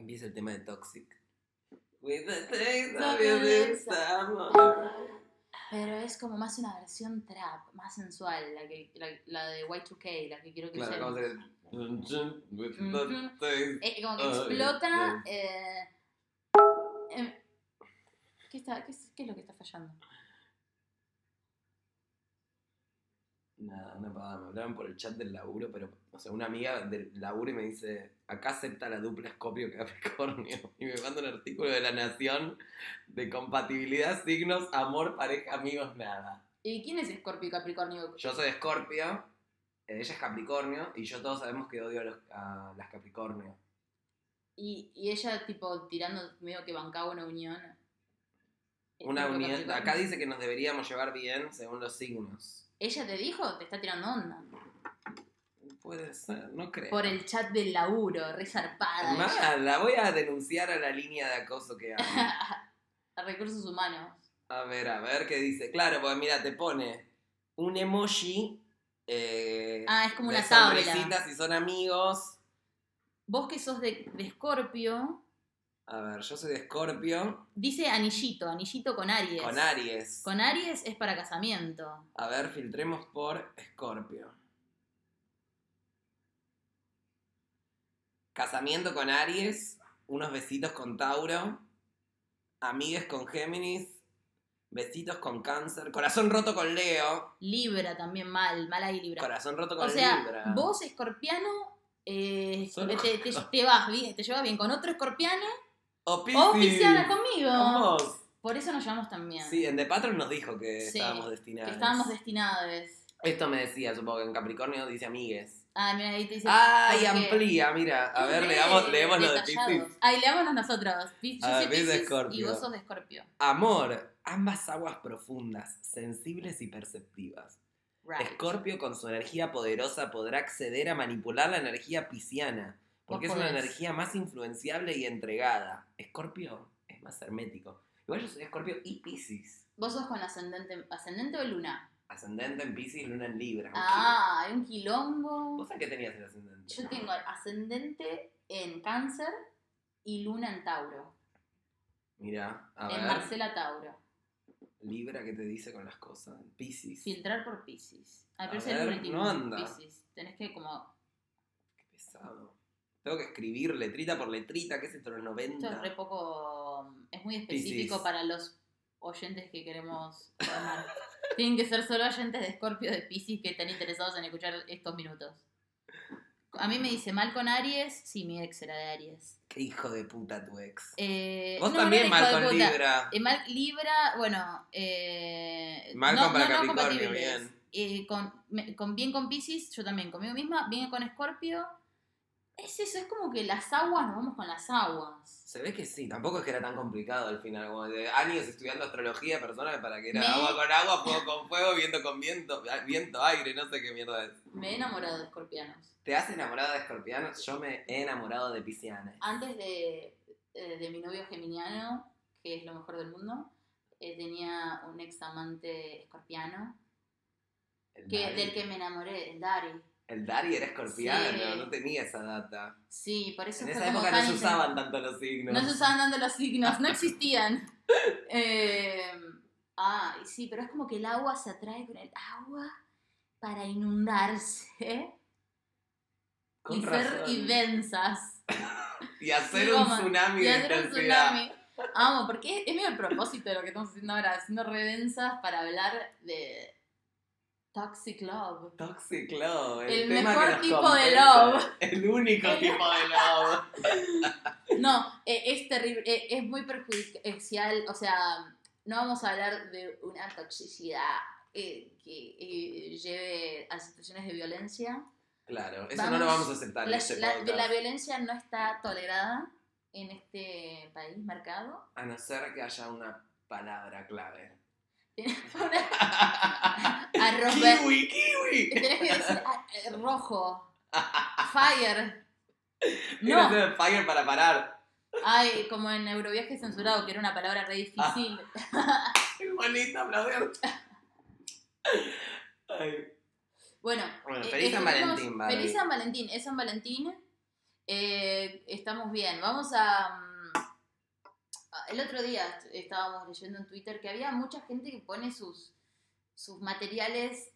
empieza el tema de Toxic. With the No, of your no, lips, no. Pero es como más una versión trap, más sensual, la, que, la, la de Y2K, la que quiero que Claro, ¿cómo usemos. se With the. Eh, como que explota. eh, em, ¿qué, está, qué, es, qué es lo que está fallando? Nada, una pavada. Me hablaban por el chat del laburo, pero, o sea, una amiga del laburo y me dice, acá acepta la dupla Escorpio Capricornio. Y me manda un artículo de La Nación de compatibilidad, signos, amor, pareja, amigos, nada. ¿Y quién es Scorpio y Capricornio? Yo soy Escorpio, ella es Capricornio, y yo todos sabemos que odio a, los- a las Capricornio. Y, y ella, tipo, tirando medio que bancaba una unión. Una Escorpio, unión, acá dice que nos deberíamos llevar bien según los signos. ¿Ella te dijo? Te está tirando onda. Puede ser, no creo. Por el chat del laburo, re zarpada. Mal, la voy a denunciar a la línea de acoso que hay. A recursos humanos. A ver, a ver qué dice. Claro, porque mira, te pone un emoji. eh, Ah, es como de una tabla. si son amigos. Vos que sos de, de Scorpio, A ver, yo soy de Escorpio dice anillito, anillito con Aries. con Aries. Con Aries es para casamiento. A ver, filtremos por Escorpio. Casamiento con Aries, unos besitos con Tauro, amigues con Géminis, besitos con Cáncer, corazón roto con Leo, Libra también mal, mal ahí Libra. corazón roto con O sea, Libra. vos escorpiano, eh, te, te- te vas bien, te llevas bien con otro escorpiano O pisciana conmigo. Con vos. Por eso nos llevamos tan bien. Sí, en The Patron nos dijo que Sí, estábamos destinados. que estábamos destinados. Esto me decía, supongo que en Capricornio dice amigues. Ah, mira, ahí te dice. ¡Ay, porque- amplía! Mira, a ver, leamos, leemos lo de. Piscis. Ay, leámonos nosotros. Yo A soy Piscis y vos sos de Escorpio. Amor, ambas aguas profundas, sensibles y perceptivas. Right. Escorpio con su energía poderosa podrá acceder a manipular la energía pisciana, porque es una energía más influenciable y entregada. Escorpio es más hermético. Igual yo soy Escorpio y Piscis. ¿Vos sos con ascendente, ascendente o luna? Ascendente en Piscis, luna en Libra. Ah, hay un quilombo. ¿Vos a qué tenías el ascendente? Yo tengo ascendente en cáncer y luna en Tauro. Mira, a en ver. Marcela Tauro. Libra, ¿qué te dice con las cosas? Piscis. Filtrar por Pisces. Ay, pero ver, no anda. Piscis. Tenés que como. Qué pesado. Tengo que escribir letrita por letrita, ¿qué es esto? Los 90. Esto es re poco. Es muy específico para los oyentes que queremos formar. Tienen que ser solo oyentes de Scorpio de Pisces que estén interesados en escuchar estos minutos. A mí me dice mal con Aries. Sí, mi ex era de Aries. Qué hijo de puta tu ex. Eh, Vos no, también mal con puta. Libra. Eh, mal Libra, bueno. Eh, Mal no, con para Capricornio, bien. Eh, con, me- con bien con Pisces, yo también conmigo misma, bien con Scorpio. Es eso, es como que las aguas, nos vamos con las aguas. Se ve que sí, tampoco es que era tan complicado al final, como de años estudiando astrología, personas para que era Me- agua con agua, fuego con fuego, viento con viento, viento, aire, no sé qué mierda es. Me he enamorado de escorpianos. ¿Te has enamorado de escorpianos? Yo me he enamorado de piscianas. Antes de, eh, de mi novio geminiano, que es lo mejor del mundo, eh, tenía un ex amante escorpiano, que, del que me enamoré, el Dari. El Dari era escorpiano, Sí. no tenía esa data. Sí, por eso En esa época no se usaban tanto los signos. No se usaban dando los signos, no existían. Eh, ah, sí, pero es como que el agua se atrae con el agua para inundarse Con y ser razón. y densas. Y hacer Sí, un tsunami y de hacer un tsunami. Amo, porque es, es medio el propósito de lo que estamos haciendo ahora, haciendo redensas para hablar de Toxic Love. Toxic Love. El tema mejor tipo de compete. love. El único El- tipo de love. No, eh, es terrible, eh, es muy perjudicial, o sea, no vamos a hablar de una toxicidad eh, que eh, lleve a situaciones de violencia. Claro, eso Vamos- no lo vamos a aceptar en La, este la- la violencia no está tolerada en este país, mercado. A no ser que haya una palabra clave. Arroz. ¡Kiwi, kiwi! Tenés que decir ah, eh, rojo. Fire. No. Fire para parar. Ay, como en Euroviaje censurado, que era una palabra re difícil. Aplaudir. Ay. Bueno, Bueno, eh, feliz San Valentín. Feliz San Valentín, es San Valentín. Eh, estamos bien. Vamos a. mm, a- El otro día est- estábamos leyendo en Twitter que había mucha gente que pone sus, sus materiales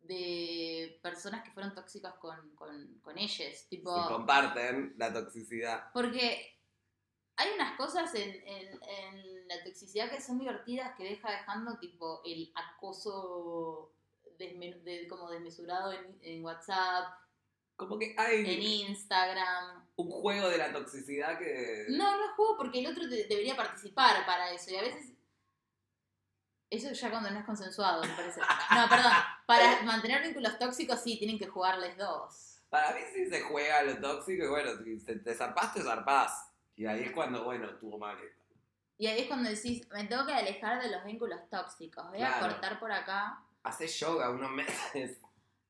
de personas que fueron tóxicas con, con, con ellas. Tipo. Comparten la toxicidad. Porque hay unas cosas en, en- en la toxicidad que son divertidas que deja dejando tipo el acoso desme- de- como desmesurado en, en WhatsApp, Como que en hay Instagram. un juego de la toxicidad que. No, no es juego porque el otro de- debería participar para eso y a veces... Eso ya cuando no es consensuado, me parece. No, perdón. Para mantener vínculos tóxicos sí, tienen que jugarles dos. Para mí sí se juega lo tóxico y bueno, si te, te zarpás, te zarpás. Y ahí es cuando, bueno, tuvo mal. Y ahí es cuando decís, me tengo que alejar de los vínculos tóxicos. Voy a Claro. cortar por acá. Haces yoga unos meses.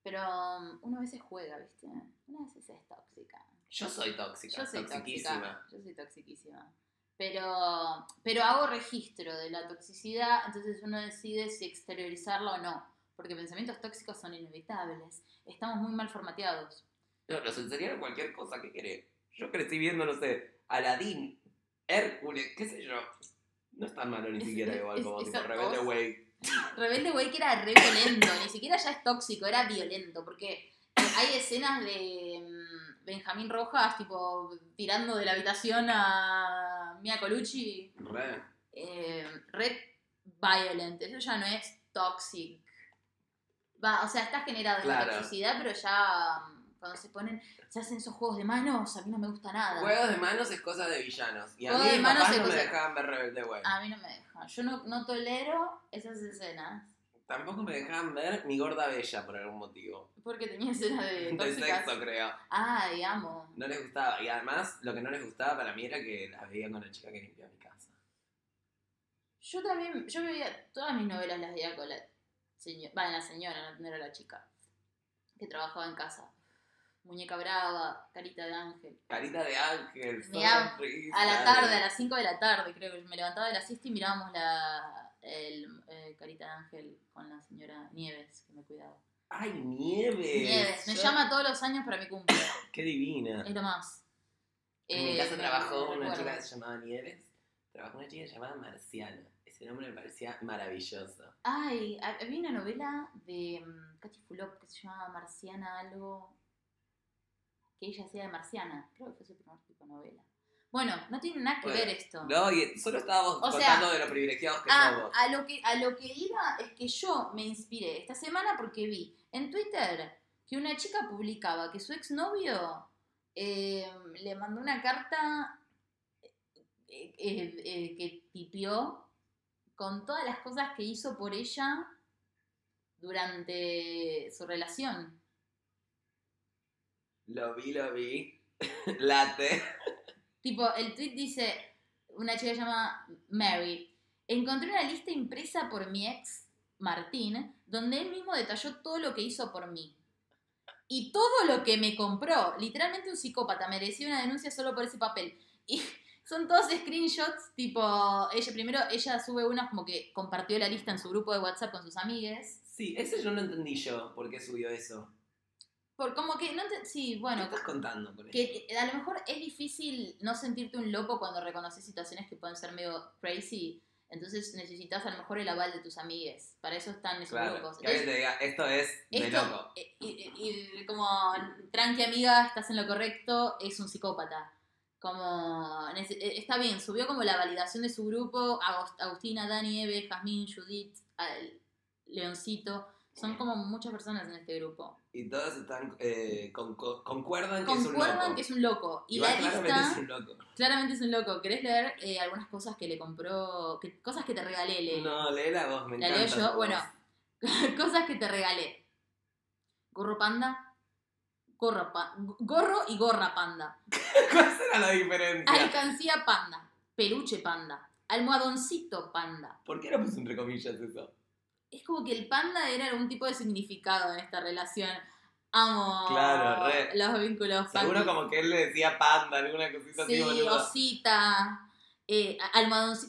Pero um, uno a veces juega, ¿viste? Una veces es tóxica. Yo soy tóxica, Yo soy toxiquísima. tóxica. Yo soy toxiquísima. Pero, pero hago registro de la toxicidad, entonces uno decide si exteriorizarla o no. Porque pensamientos tóxicos son inevitables. Estamos muy mal formateados. No, nos enseñaron cualquier cosa que querés. Yo crecí viendo, no sé, Aladdin, Hércules, qué sé yo. No es tan malo ni Es- siquiera es- igual como tipo Rebelde. Way. Rebelde Way que era re violento, ni siquiera ya es tóxico, era violento, porque eh, hay escenas de mm, Benjamín Rojas, tipo, tirando de la habitación a Mia Colucci, Re. eh, violent, eso ya no es toxic. Va, o sea, está generado en la Claro. toxicidad, pero ya mm, cuando se ponen, se hacen esos juegos de manos, a mí no me gusta nada. Juegos de manos es cosa de villanos. Y a mí mis manos papás no me dejaban ver Rebelde Way. A mí no me Yo no, no tolero esas escenas. Tampoco me dejaban ver mi gorda bella por algún motivo. Porque tenía escenas de De tóxicas. sexo, creo. Ay, amo. No les gustaba. Y además, lo que no les gustaba para mí era que las veía con la chica que limpiaba mi casa. Yo también, yo veía, todas mis novelas las veía con la señora, va, la señora, no era la chica, que trabajaba en casa. Muñeca brava, carita de ángel. Carita de ángel, Mirá, sonrisa. A la tarde, a las 5 de la tarde, creo que me levantaba de la siesta y mirábamos la el, eh, carita de ángel con la señora Nieves, que me cuidaba. ¡Ay, Nieves! Nieves, me Yo- llama todos los años para mi cumple, ¡Qué divina! es lo más. En mi Eh, casa me- trabajó una recuerdo. chica llamaba Nieves. Trabajó una chica llamada Marciana. Ese nombre me parecía maravilloso. Ay, ha- había una novela de mm, Katy Fulop que se llamaba Marciana algo. Que ella hacía de Marciana. Creo que fue su primer tipo de novela. Bueno, no tiene nada que Bueno, ver esto. No, y solo estábamos O sea, contando de lo privilegiados que Ah, somos. a lo que, a lo que iba es que yo me inspiré esta semana porque vi en Twitter que una chica publicaba que su exnovio eh, le mandó una carta eh, eh, que tipió con todas las cosas que hizo por ella durante su relación. Lo vi, lo vi. Late. Tipo, el tweet dice, una chica llama Mary, encontré una lista impresa por mi ex, Martín, donde él mismo detalló todo lo que hizo por mí. Y todo lo que me compró, literalmente un psicópata, merecía una denuncia solo por ese papel. Y son todos screenshots, tipo, ella primero, ella sube unas como que compartió la lista en su grupo de WhatsApp con sus amigues. Sí, ese yo no entendí yo por qué subió eso. Por como que, no te- sí, ¿Qué bueno, estás contando con eso? que a lo mejor es difícil no sentirte un loco cuando reconoces situaciones que pueden ser medio crazy. Entonces necesitas a lo mejor el aval de tus amigues. Para eso están esos Claro, grupos. que alguien Entonces, te diga, esto es de esto, loco. eh, y, y- y como, tranqui amiga, estás en lo correcto, es un psicópata. Como, eh, está bien, subió como la validación de su grupo, Agustina, Dani, Eve, Jazmín, Judith, Leoncito. Son como muchas personas en este grupo. Y todos están, eh, con- con- concuerdan que es un Concuerdan loco. que es un loco. Y la claramente lista... es un loco. Claramente es un loco. ¿Querés leer eh, algunas cosas que le compró? que- cosas que te regalé, Lele? No, lee la voz, me La encanta. leo yo. Bueno, cosas que te regalé. Gorro panda. Gorro, pa- gorro y gorra panda. ¿Cuál será la diferencia? Alcancía panda. Peluche panda. Almohadoncito panda. ¿Por qué no puse entre comillas eso? Es como que el panda era algún tipo de significado en esta relación. Amo Claro, re. los vínculos Seguro como que él le decía panda, alguna cosita Sí, así, boludo. osita. Eh,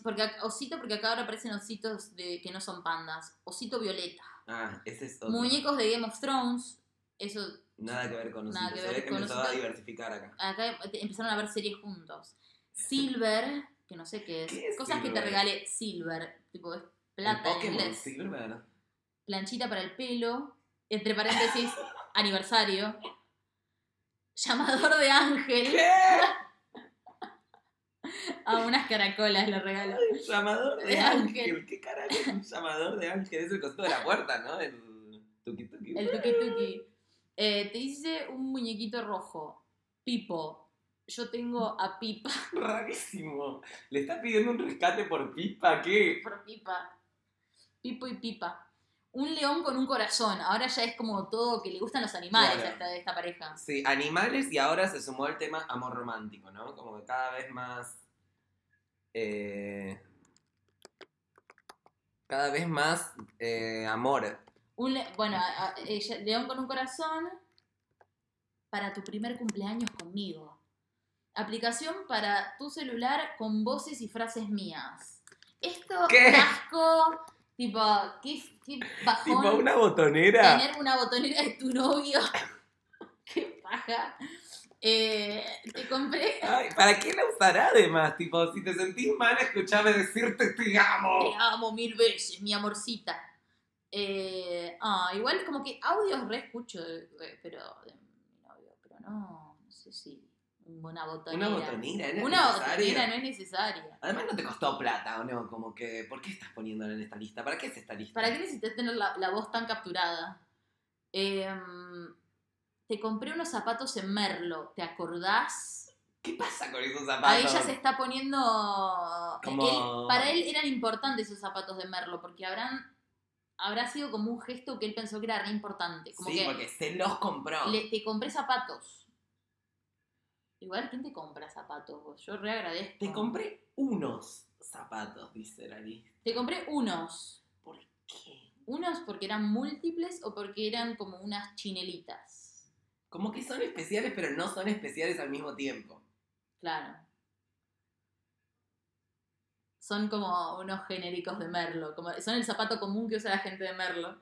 porque osito, porque acá ahora aparecen ositos de, que no son pandas. Osito violeta. Ah, ese es otro. Muñecos de Game of Thrones. Eso, Nada que ver con Nada que Se ver ve que empezó a diversificar acá. acá empezaron a ver series juntos. Silver, que no sé qué es. ¿Qué es Cosas que te regale Silver, tipo plata en inglés. Silver. Planchita para el pelo, entre paréntesis, aniversario. Llamador de ángel. ¿Qué? A unas caracolas le regalo. Llamador de De ángel. ángel. ¿Qué carajo es un llamador de ángel? Es el costado de la puerta, ¿no? El tuki tuki. El tuki tuki. Eh, te dice un muñequito rojo. Pipo. Yo tengo a Pipa. Rarísimo. ¿Le está pidiendo un rescate por pipa? ¿Qué? Por Pipa. Pipo y Pipa. Un león con un corazón. Ahora ya es como todo que le gustan los animales Claro. a esta, de esta pareja. Sí, animales y ahora se sumó el tema amor romántico, ¿no? Como que cada vez más. eh, cada vez más eh, amor. Un le- bueno, a- a- ella- león con un corazón para tu primer cumpleaños conmigo. Aplicación para tu celular con voces y frases mías. Esto, ¿Qué? asco, tipo, qué, qué bajón Tipo una botonera. tener una botonera de tu novio. qué paja. Eh, te compré, Ay, ¿Para qué la usará además? Tipo, si te sentís mal, escuchame decirte te amo. te amo mil veces, mi amorcita. Eh, ah, igual como que audios re escucho, de- pero de mi novio, pero no, no sé si una botonera. Una botonera, ¿es Una necesaria? botonera no es necesaria. Además no te costó plata, ¿o no? Como que, ¿por qué estás poniéndola en esta lista? ¿Para qué es esta lista? ¿Para qué necesitas tener la, la voz tan capturada? Em, te compré unos zapatos en Merlo, ¿te acordás? ¿Qué pasa con esos zapatos? Ahí ya se está poniendo... Como- él- para él eran importantes esos zapatos de Merlo, porque habrán habrá sido como un gesto que él pensó que era re importante. Como sí, que porque se los compró. le- te compré zapatos. Igual, ¿quién te compra zapatos vos? Yo re agradezco. Te compré unos zapatos, dice la lista. Te compré unos. ¿Por qué? Unos porque eran múltiples o porque eran como unas chinelitas. Como que son especiales, pero no son especiales al mismo tiempo. Claro. Son como unos genéricos de Merlo. Como, son el zapato común que usa la gente de Merlo.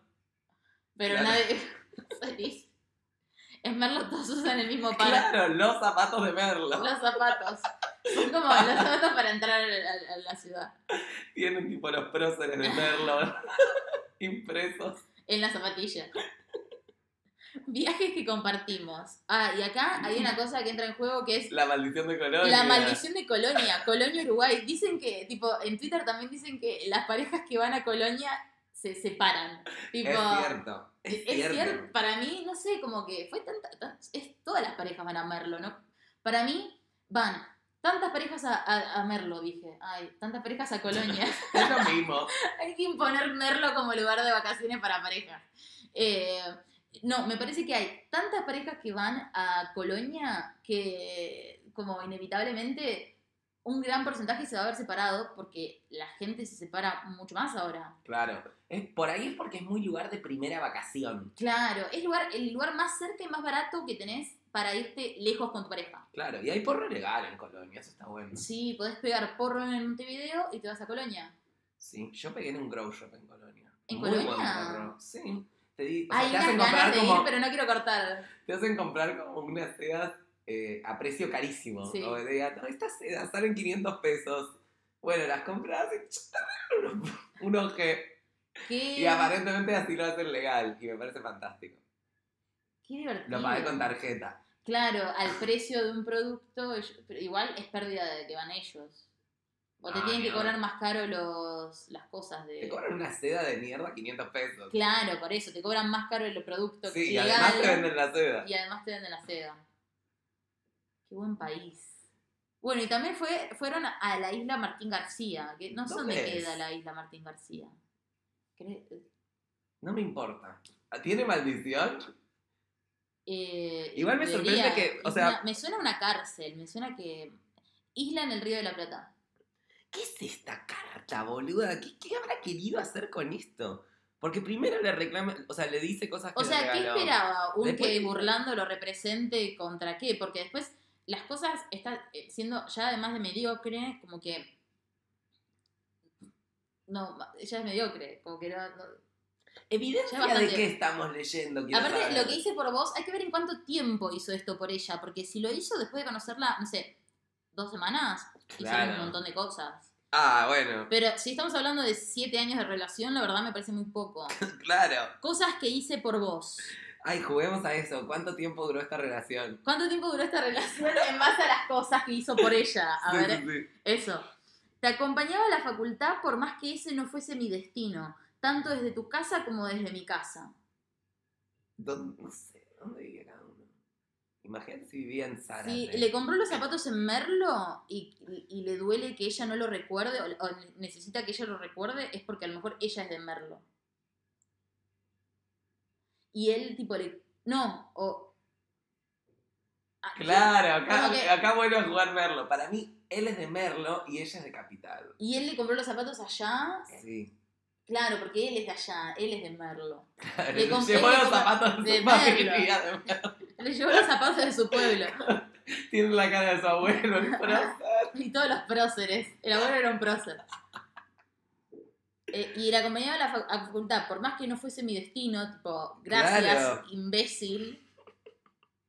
Pero Claro. nadie. En Merlo todos usan el mismo par. Claro, los zapatos de Merlo. Los zapatos. Son como los zapatos para entrar a, a- a la ciudad. Tienen tipo los próceres de Merlo impresos. En la zapatilla. Viajes que compartimos. Ah, y acá hay una cosa que entra en juego que es La maldición de Colonia. La maldición de Colonia, Colonia, Uruguay. Dicen que, tipo, en Twitter también dicen que las parejas que van a Colonia se separan. Tipo, Es cierto. Es, es cierto. cierto, para mí, no sé, como que fue tanta, tan- es, todas las parejas van a Merlo, ¿no? Para mí, van tantas parejas a, a- a Merlo, dije. Ay, tantas parejas a Colonia. Es lo mismo. Hay que imponer Merlo como lugar de vacaciones para parejas. Eh, no, me parece que hay tantas parejas que van a Colonia que, como inevitablemente, un gran porcentaje se va a ver separado porque la gente se separa mucho más ahora. Claro. Es, por ahí es porque es muy lugar de primera vacación. Claro, es lugar, el lugar más cerca y más barato que tenés para irte lejos con tu pareja. Claro. Y hay porro legal en Colonia, eso está bueno. Sí, podés pegar porro en Montevideo y te vas a Colonia. Sí, yo pegué en un grow shop en Colonia. ¿En Muy Colonia? buen porro. Sí. Te, di, o sea, Hay te hacen comprar de como, ir, pero no quiero cortar. te hacen comprar como unas sedas eh, a precio carísimo. Sí. Te digan, no, estas sedas salen 500 pesos. Bueno, las compras y que... Qué, Y aparentemente así lo hacen legal. Y me parece fantástico. qué divertido. Lo pagué con tarjeta. Claro, al precio de un producto, igual es pérdida de que van ellos. O te Ah, tienen que no. cobrar más caro los, las cosas de... Te cobran una seda de mierda 500 pesos. Claro, por eso, te cobran más caro el producto Sí, y además te venden la seda. y además te venden la seda. Qué buen país. Bueno, y también fue, fueron a la isla Martín García, que no sé ¿Dónde queda la isla Martín García. No me importa. ¿Tiene maldición? eh, Igual me sorprende que, o sea- una- me suena a una cárcel, me suena que... Isla en el Río de la Plata. ¿Qué es esta carta, boluda? ¿Qué, qué habrá querido hacer con esto? Porque primero le reclama, o sea, le dice cosas que O sea, le ¿qué esperaba? ¿Un Después- que burlando lo represente contra qué? Porque después las cosas están eh, siendo ya además de mediocre, como que... No, ya es mediocre, como que no... no- Evidencia de qué estamos leyendo. Aparte, saber. lo que hice por vos, hay que ver en cuánto tiempo hizo esto por ella, porque si lo hizo después de conocerla, no sé, dos semanas, Claro. un montón de cosas. Ah, bueno, Pero si estamos hablando de siete años de relación, la verdad me parece muy poco. claro. Cosas que hice por vos. Ay, juguemos a eso. ¿Cuánto tiempo duró esta relación? ¿Cuánto tiempo duró esta relación en base a las cosas que hizo por ella? A Sí, ver, sí, sí. eso. Te acompañaba a la facultad por más que ese no fuese mi destino, tanto desde tu casa como desde mi casa. ¿Dónde- no sé, ¿dónde vivía cada uno? Imagínate si vivía en Zárate. Si le compró los zapatos en Merlo y, y le duele que ella no lo recuerde o, o necesita que ella lo recuerde, es porque a lo mejor ella es de Merlo. Y él, tipo, le. No, o. Ah, Claro, acá, que- acá vuelvo a jugar Merlo. Para mí, él es de Merlo y ella es de Capital. Y él le compró los zapatos allá. Sí. Claro, porque él es de allá, él es de Merlo. Claro, Le compré- llevó le los zapatos de su. Merlo. de Merlo. Le llevó los zapatos de su pueblo. Tiene la cara de su abuelo. el prócer. Y todos los próceres. El abuelo era un prócer. Eh, y la acompañaba a la a facultad, por más que no fuese mi destino, tipo, gracias, Claro. imbécil.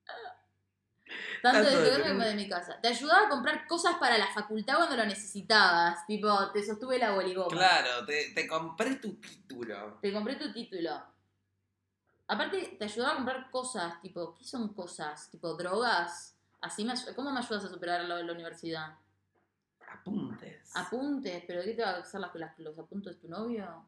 Tanto Tanto de tu de como de mi casa. Te ayudaba a comprar cosas para la facultad cuando lo necesitabas. Tipo, te sostuve la boligoma. Claro, te, te compré tu título. Te compré tu título. Aparte, te ayudaba a comprar cosas, tipo, ¿qué son cosas? Tipo, drogas. Así me, ¿Cómo me ayudas a superar de la universidad? Apuntes. Apuntes, pero ¿de qué te va a las, las- los apuntes de tu novio?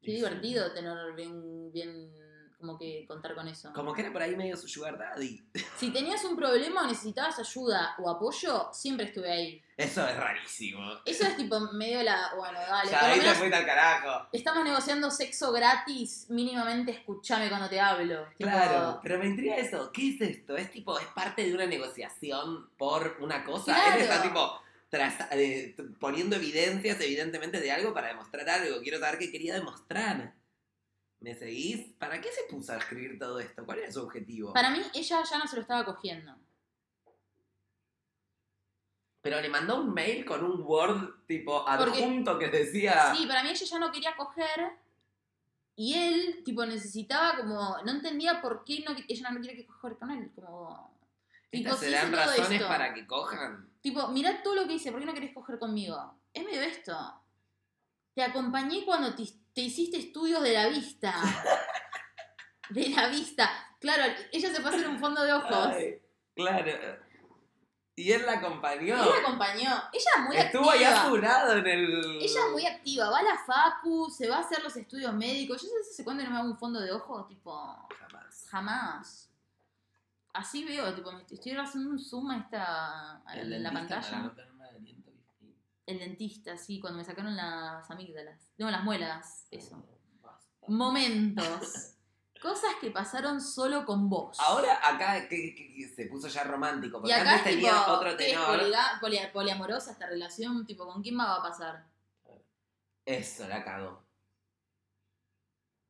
Qué Y sí. divertido tener bien, bien, como que contar con eso. Como que era por ahí medio su sugar daddy. Si tenías un problema o necesitabas ayuda o apoyo, siempre estuve ahí. Eso es rarísimo. Eso es tipo medio la, bueno, dale, Ya ahí te fuiste al carajo. estamos negociando sexo gratis, mínimamente escúchame cuando te hablo. Tipo, Claro, pero me intriga eso. ¿Qué es esto? Es tipo, es parte de una negociación por una cosa. Claro. Él está tipo tras- eh, poniendo evidencias, evidentemente, de algo para demostrar algo. Quiero saber qué quería demostrar. ¿Me seguís? ¿Para qué se puso a escribir todo esto? ¿Cuál era su objetivo? Para mí, ella ya no se lo estaba cogiendo. Pero le mandó un mail con un Word tipo Porque- adjunto que decía. Sí, para mí ella ya no quería coger. Y él, tipo, necesitaba como. No entendía por qué no, ella no quiere que coger con él. Como. Tipo, ¿Estas sí serán hice todo razones esto. para que cojan? Tipo, mirá todo lo que hice, ¿por qué no querés coger conmigo? Es medio esto. Te acompañé cuando te, te hiciste estudios de la vista. De la vista. Claro, ella se fue a hacer un fondo de ojos. Ay, claro. Y él la acompañó. Él la acompañó. Ella es muy Estuvo activa. allá jurado en el. Ella es muy activa, va a la facu, se va a hacer los estudios médicos. Yo sé se cuándo no me hago un fondo de ojos, tipo, Jamás. jamás. Así veo, tipo, me estoy haciendo un zoom a esta a El la, pantalla. El dentista, sí, cuando me sacaron las amígdalas. No, las muelas, eso. Momentos. Cosas que pasaron solo con vos. Ahora acá que, que- que se puso ya romántico, y porque acá antes tipo, tenía otro ¿qué es tenor. poliamorosa esta relación? Tipo, ¿con quién más va a pasar? Eso, la cagó.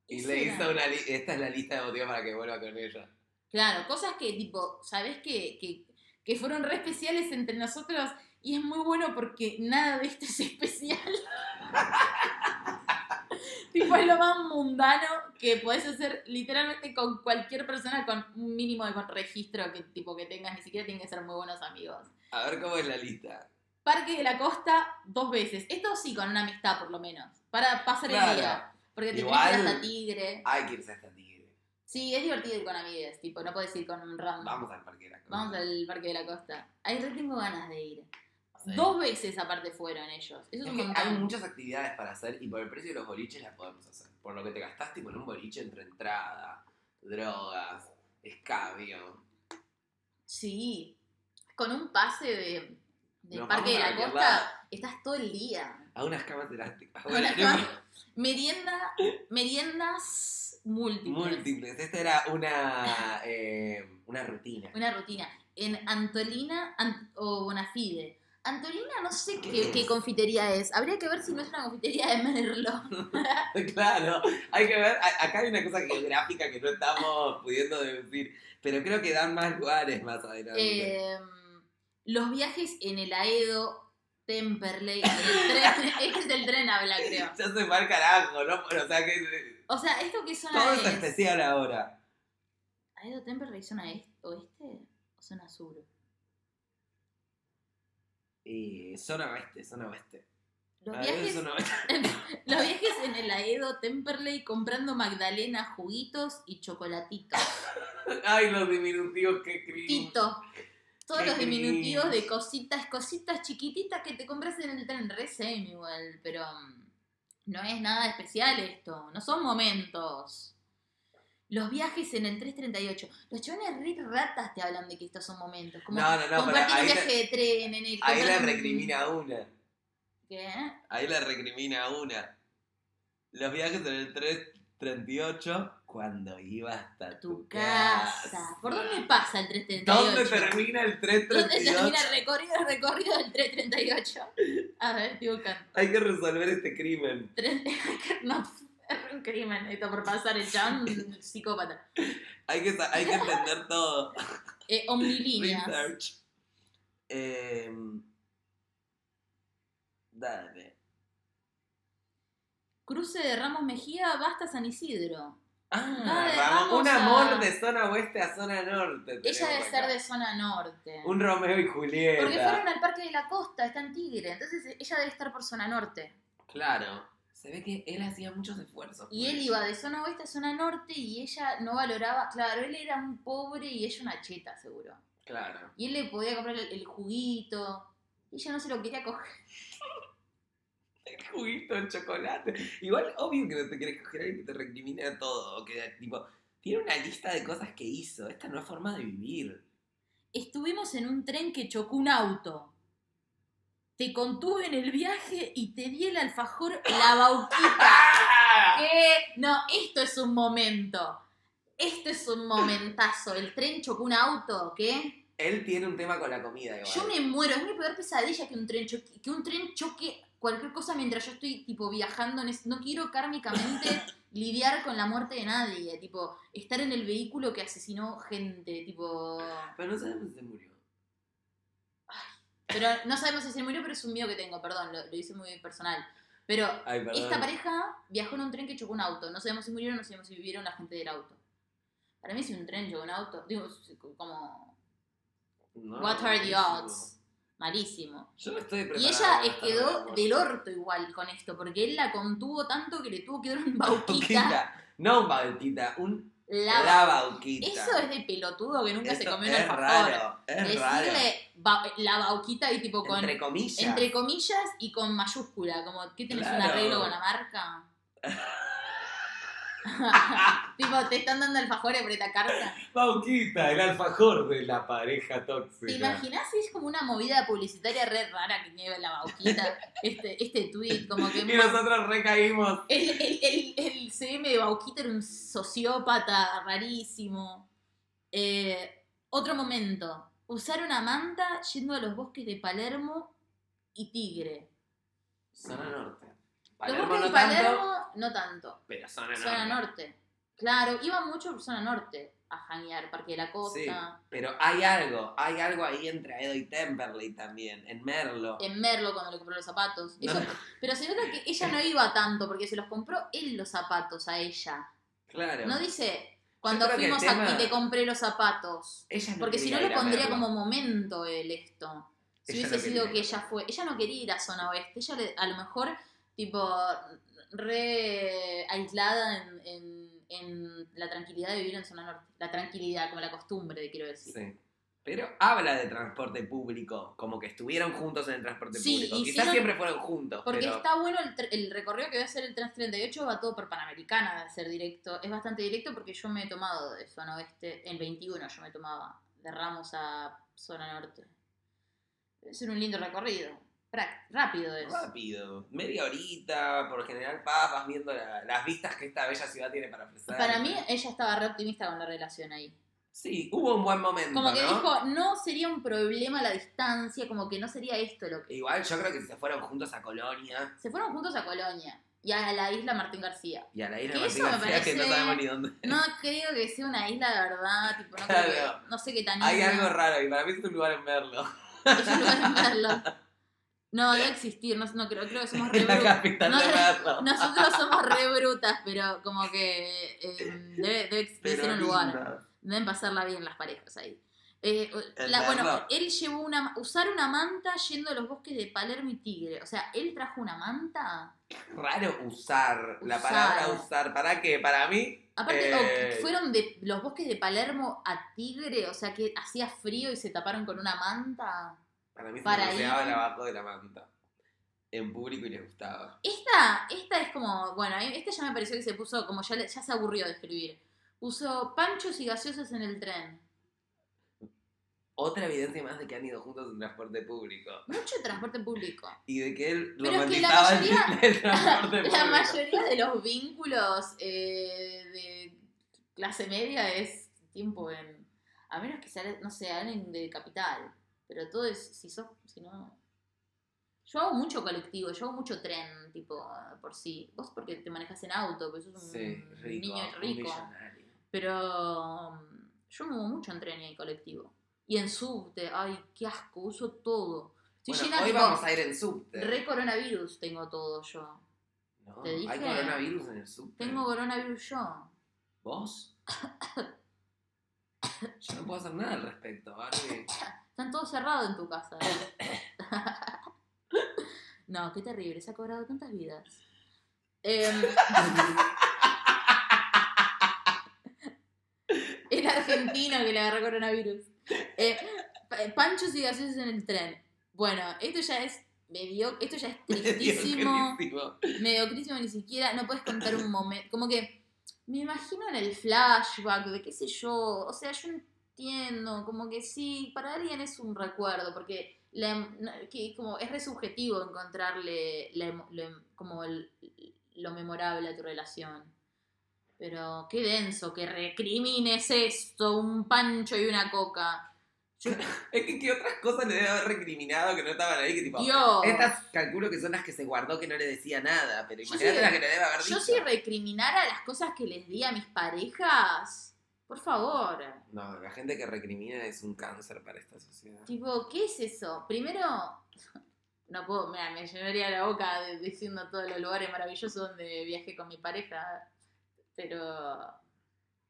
Y ¿Qué le hizo una esta es la lista de motivos para que vuelva con ella. Claro, cosas que tipo, ¿sabes que, que, que fueron re especiales entre nosotros? Y es muy bueno porque nada de esto es especial. tipo, es lo más mundano que podés hacer literalmente con cualquier persona con un mínimo de registro que tipo que tengas, ni siquiera tienen que ser muy buenos amigos. A ver cómo es la lista. Parque de la Costa dos veces. Esto sí, con una amistad por lo menos. Para pasar Claro. el día. Porque te Igual- tenés que ir hasta Tigre. Ay, quiero ser esta tigre. Sí, es divertido ir con amigues. Tipo, no puedes ir con un random. Vamos al parque de la Costa. Vamos al Parque de la Costa. Ahí re tengo ganas de ir. Sí. Dos veces aparte fueron ellos. Eso es, Es un que montón. hay muchas actividades para hacer y por el precio de los boliches las podemos hacer. Por lo que te gastaste con un boliche entre entrada, drogas, escabio. Sí. Con un pase de, del Parque de la a Costa, estás todo el día. A unas camas elásticas. Unas camas- Merienda, meriendas múltiples. Múltiples. Esta era una, eh, una rutina. Una rutina. En Antolina Ant- o Bonafide. Antolina no sé ¿Qué qué, es? qué confitería es. Habría que ver si no es una confitería de Merlo. Claro, hay que ver, acá hay una cosa geográfica que no estamos pudiendo decir, pero creo que dan más lugares más adelante. Eh, los viajes en el Aedo Temperley. El tren, es que el tren habla, creo. Ya se fue al carajo, ¿no? Pero, o sea que O sea, ¿esto qué zona todo es? es especial ahora. ¿Aedo Temperley zona est- oeste o zona sur? Y zona oeste, zona oeste. Los es viajes, los en el Aedo Temperley comprando Magdalena, juguitos y chocolatitos. Ay, los diminutivos, qué cringe. Tito. Todos Qué los diminutivos de cositas, cositas chiquititas que te compras en el tren. Re same igual, pero mm, no es nada especial esto. No son momentos. Los viajes en el 338. Los chavales re ratas te hablan de que estos son momentos. Como No, no, no, compartir un viaje de tren en el... ahí un- recrimina una. ¿Qué? Ahí le recrimina una. Los viajes en el 338 cuando iba hasta tu, Tu casa. ¿Por dónde pasa el 338? ¿Dónde termina el ¿Dónde 338? termina el recorrido, el recorrido del 338? A ver, estoy buscando. Hay que resolver este crimen. No, es un crimen esto por pasar el chabón un psicópata. Hay que, sa- hay que entender todo. Eh, omnilíneas. Research. Eh, dale. Cruce de Ramos Mejía, basta San Isidro. Ah, Ramón, un a- amor de zona oeste a zona norte. Ella debe ser acá. de zona norte. Un Romeo y Julieta. Porque fueron al Parque de la Costa, está en Tigre. Entonces ella debe estar por zona norte. Claro. Se ve que él hacía muchos esfuerzos. Y él iba de zona oeste a zona norte y ella no valoraba. Claro, él era un pobre y ella una cheta, seguro. Claro. Y él le podía comprar el, el juguito. Y ella no se lo quería coger. El juguito de chocolate. Igual, obvio que no te querés coger a alguien que te recrimina todo. Que, tipo, tiene una lista de cosas que hizo. Esta no es forma de vivir. Estuvimos en un tren que chocó un auto. Te contuve en el viaje y te di el alfajor la bauquita. ¿Qué? No, esto es un momento. Esto es un momentazo. El tren chocó un auto, ¿qué? Él tiene un tema con la comida igual. Yo me muero. Es mi peor pesadilla que un tren choque, que un tren choque cualquier cosa mientras yo estoy tipo viajando. En es- no quiero kármicamente lidiar con la muerte de nadie. Tipo, estar en el vehículo que asesinó gente. Tipo. Pero no sabemos si se murió. Pero no sabemos si se murió, pero es un miedo que tengo, perdón, lo, lo hice muy personal. Pero Ay, esta pareja viajó en un tren que chocó un auto. No sabemos si murieron, no sabemos si vivieron la gente del auto. Para mí, si un tren chocó un auto, digo, como. No, What are the odds? Malísimo. Yo no estoy Y ella quedó del orto igual con esto, porque él la contuvo tanto que le tuvo que dar un bauquita. No un bauquita, un La, la bauquita. Eso es de pelotudo que nunca se comió un es alfajor. raro, es raro. Decirle ba- la bauquita y tipo con. Entre comillas. Entre comillas y con mayúscula, como, ¿qué tenés un arreglo con la marca? tipo, te están dando alfajores por esta carta. Bauquita, el alfajor de la pareja tóxica. ¿Te imaginas si es como una movida publicitaria re rara que lleva la bauquita? Este, este tweet, como que Y nosotros recaímos. el, el, el, el CM de Bauquita era un sociópata rarísimo. Eh, otro momento. Usar una manta yendo a los bosques de Palermo y Tigre. Zona norte. Los Palermo bosques no de tanto, Palermo no tanto. pero zona norte. Zona norte. Claro, iba mucho por zona norte a janear, Parque de la Costa. Pero hay algo, hay algo ahí entre Edo y Temperley también, en Merlo. En Merlo cuando le compró los zapatos. No. Eso- pero se nota que ella no iba tanto porque se los compró él los zapatos a ella. Claro. No dice cuando el fuimos tema- aquí te compré los zapatos. Ella no Porque si no lo pondría como momento él esto. Si Ella hubiese no sido que ella fue. Ella no quería ir a zona oeste. Ella le- a lo mejor, tipo, re aislada en, en- en la tranquilidad de vivir en zona norte. La tranquilidad, como la costumbre, quiero decir. Sí. Pero habla de transporte público, como que estuvieron juntos en el transporte Sí, público. Quizás hicieron- siempre fueron juntos, Porque pero está bueno el, recorrido que va a hacer el 338, va todo por Panamericana, de ser directo. Es bastante directo porque yo me he tomado de zona oeste, en 21 yo me tomaba de Ramos a zona norte. Debe ser un lindo recorrido. Rápido es. rápido. Media horita, por general vas, vas viendo la- las vistas que esta bella ciudad tiene para ofrecer. Para mí, ella estaba re optimista con la relación ahí. Sí, hubo un buen momento, Como que ¿no? dijo, no sería un problema la distancia, como que no sería esto lo que... Igual yo creo que se fueron juntos a Colonia Se fueron juntos a Colonia y a la isla Martín García. y a la isla Que Martín García, que no sabemos ni dónde. No creo que sea una isla de verdad, tipo, no, creo Claro. que- no sé qué tan Hay isla. algo raro y para mí es un lugar en verlo. Es un lugar en verlo. No, debe existir, no, no creo, creo que somos re brutas. No. Nosotros somos re brutas, pero como que eh, debe, debe- debe ser un lugar. Deben pasarla bien las parejas ahí. Eh, la- bueno, él llevó una usar una manta yendo a los bosques de Palermo y Tigre. O sea, él trajo una manta. Raro usar, la palabra usar. ¿Para qué? Para mí. Aparte, eh, o que fueron de los bosques de Palermo a Tigre, o sea que hacía frío y se taparon con una manta. Para mí se para paseaban ir- abajo de la manta. En público y les gustaba. Esta, esta es como, bueno, este ya me pareció que se puso, como ya, se aburrió de escribir. Puso panchos y gaseosas en el tren. Otra evidencia más de que han ido juntos en transporte público. Mucho transporte público. Y de que él Pero es que la mayoría- el, transporte público. La mayoría de los vínculos eh, de clase media es tiempo en. A menos que sea, no sé, alguien de capital. Pero todo es. Si sos. Si no. Yo hago mucho colectivo, yo hago mucho tren, tipo, por sí. Vos porque te manejas en auto, porque sos un Sí, rico. niño rico. Pero um, yo muevo mucho en tren y en colectivo. Y en subte, ay, qué asco, uso todo. Estoy Bueno, llena hoy vamos a ir en subte. re coronavirus tengo todo yo. No, te dije. Hay coronavirus en el subte. Tengo coronavirus yo. ¿Vos? Yo no puedo hacer nada al respecto, Barbie. Están todos cerrados en tu casa. ¿eh? no, qué terrible, se ha cobrado tantas vidas. Em, el argentino que le agarró coronavirus. Eh, pa- panchos y gaseosas en el tren. Bueno, esto ya es medio, esto ya es tristísimo. Mediocrísimo ni siquiera, no puedes contar un momento, como que me imagino en el flashback de qué sé yo, o sea, yo entiendo, como que sí, para alguien es un recuerdo, porque la em- que como es re subjetivo encontrarle la lo em- como el- lo memorable a tu relación. Pero qué denso, que recrimines esto, un pancho y una coca. Yo- Es que, ¿qué otras cosas le debe haber recriminado que no estaban ahí? Que tipo, Dios. Estas calculo que son las que se guardó que no le decía nada, pero Yo imagínate sí- las que le debe haber Yo dicho. si recriminara las cosas que les di a mis parejas, por favor. No, la gente que recrimina es un cáncer para esta sociedad. Tipo, ¿qué es eso? Primero, no puedo, mira, me llenaría la boca de- diciendo todos los lugares maravillosos donde viajé con mi pareja, pero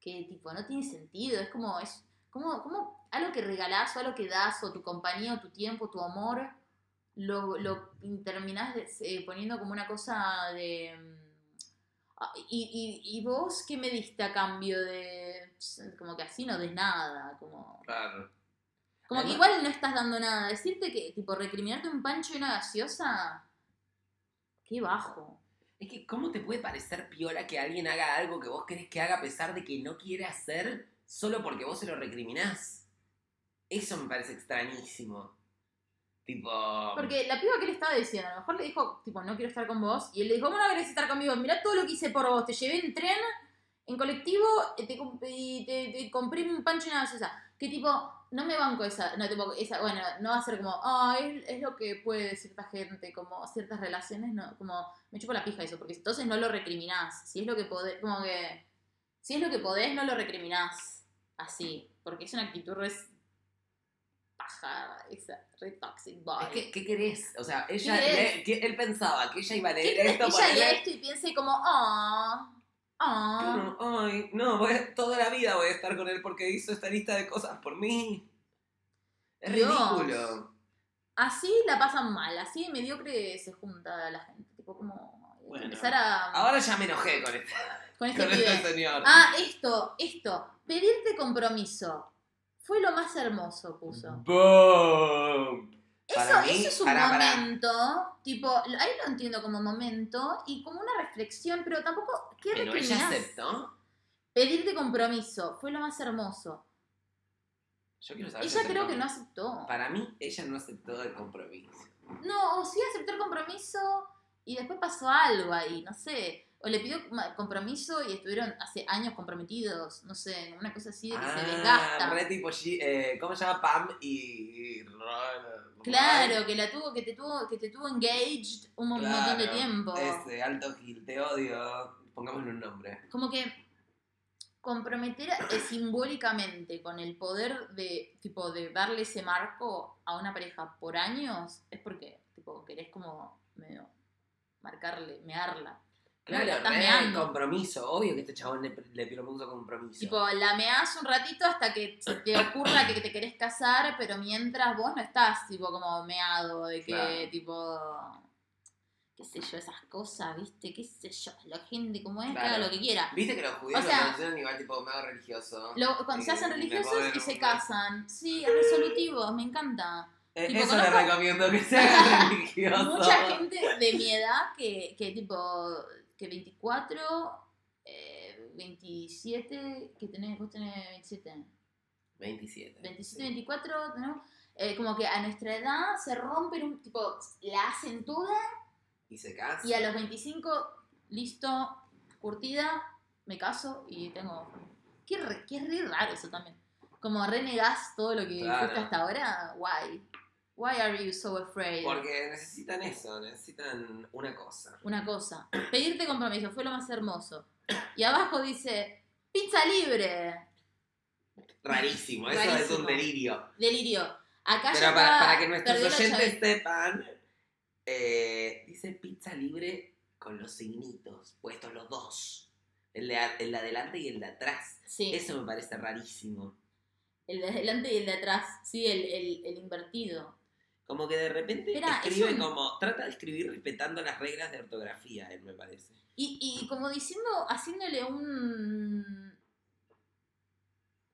que tipo, no tiene sentido, es como, es como, como algo que regalás o algo que das, o tu compañía, o tu tiempo, tu amor, lo, lo terminás eh, poniendo como una cosa de... ah, Y, y, y vos qué me diste a cambio de... Como que así no des nada, como... Claro. Como que igual no estás dando nada. Decirte que, tipo, recriminarte un pancho y una gaseosa. Qué bajo. Es que, ¿cómo te puede parecer piola que alguien haga algo que vos querés que haga a pesar de que no quiere hacer solo porque vos se lo recriminás? Eso me parece extrañísimo. Porque la piba que le estaba diciendo, a lo mejor le dijo, tipo, no quiero estar con vos. Y él le dijo, ¿cómo no querés estar conmigo? Mirá todo lo que hice por vos. Te llevé en tren, en colectivo, te, y te, compré un pancho y una gaseosa. Que tipo, no me banco esa, no, tipo, esa, bueno, no va a ser como, ah, es, lo que puede cierta gente, como ciertas relaciones, no, como, me chupo la pija eso, porque entonces no lo recriminás. Si es lo que podés, como que, si es lo que podés, no lo recriminás así, porque es una actitud re paja, esa, re toxic boy. Que, ¿qué querés? O sea, ella, le- que él pensaba que ella iba a ¿Qué leer esto ella lee esto y piense como, ah, ah? No, ay, no, voy a- toda la vida voy a estar con él porque hizo esta lista de cosas por mí. Es Dios. ridículo. Así la pasan mal, así mediocre se junta la gente. Tipo, como Bueno. empezar a. Ahora ya me enojé con este, con este con este señor. Ah, esto, esto. Pedirte compromiso. Fue lo más hermoso, puso. Boom. Eso, mí, eso es un momento, tipo, ahí lo entiendo como momento y como una reflexión, pero tampoco, ¿qué Pero ella aceptó. Pedirte compromiso, fue lo más hermoso. Yo quiero saber si Ella creo aceptó. que no aceptó. Para mí, ella no aceptó el compromiso. No, o sí aceptó el compromiso y después pasó algo ahí, no sé. O le pidió compromiso y estuvieron hace años comprometidos, no sé, una cosa así de que se desgasta. re tipo, eh, ¿cómo se llama? Pam y... Claro, que la tuvo, que te tuvo, que te tuvo engaged un Claro, montón de tiempo. Ese, alto Gil, te odio. Pongámosle un nombre. Como que comprometer eh, simbólicamente con el poder de, tipo, de darle ese marco a una pareja por años es porque, tipo, tipo, querés como medio marcarle, mearla. Claro, estás meando. compromiso. Obvio que este chabón le, le propuso compromiso. Tipo, la meás un ratito hasta que se te ocurra que te querés casar, pero mientras vos no estás, tipo, como meado, de que, Claro. tipo, qué sé yo, esas cosas, ¿viste? Qué sé yo, la gente como es, que Claro. haga lo que quiera. Viste que los judíos O sea, lo igual tipo medio religioso. Lo- cuando Y se hacen religiosos y se casan. Sí, resolutivos, me encanta. Eh, tipo, eso le recomiendo que sea religioso. Mucha gente de mi edad que, que tipo, que 24, eh, 27, que tenés, vos tenés 27. 27. 27, 24, ¿no? Eh, como que a nuestra edad se rompen un tipo, la hacen toda Y se casa. y a los 25, listo, curtida, me caso y tengo. Qué, re- qué re raro eso también. Como renegás todo lo que Claro. fuiste hasta ahora, why? Why are you so afraid? Porque necesitan eso, necesitan una cosa. Una cosa, pedirte compromiso fue lo más hermoso. Y abajo dice, pizza libre, Rarísimo, eso es un delirio. delirio. Acá Pero ya para, para que nuestros oyentes sepan, eh, dice pizza libre con los signitos, puestos los dos. El de, el de adelante y el de atrás. Sí. Eso me parece rarísimo. El de adelante y el de atrás, sí, el, el, el invertido. Como que de repente escribe es un- como. Trata de escribir respetando las reglas de ortografía, él me parece. Y, y como diciendo, haciéndole un,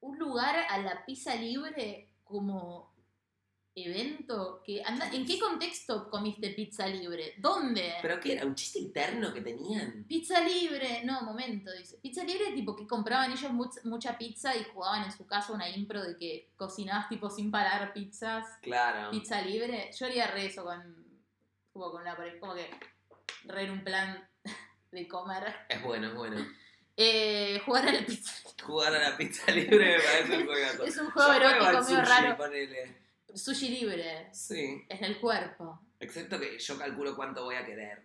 un lugar a la pizza libre como evento. Que anda, ¿En qué contexto comiste pizza libre? ¿Dónde? ¿Pero qué era? ¿Un chiste interno que tenían? Pizza libre, no, momento, dice. Pizza libre, tipo que compraban ellos much- mucha pizza y jugaban en su casa una impro de que cocinabas tipo sin parar pizzas. Claro. Pizza libre. Yo haría re eso con, como con la como que re en un plan de comer. Es bueno, es bueno. Eh, jugar a la pizza. Jugar a la pizza libre me parece un juegazo. Es un juego erótico medio raro. ponele. Sushi libre. Sí. En el cuerpo. Excepto que yo calculo cuánto voy a querer.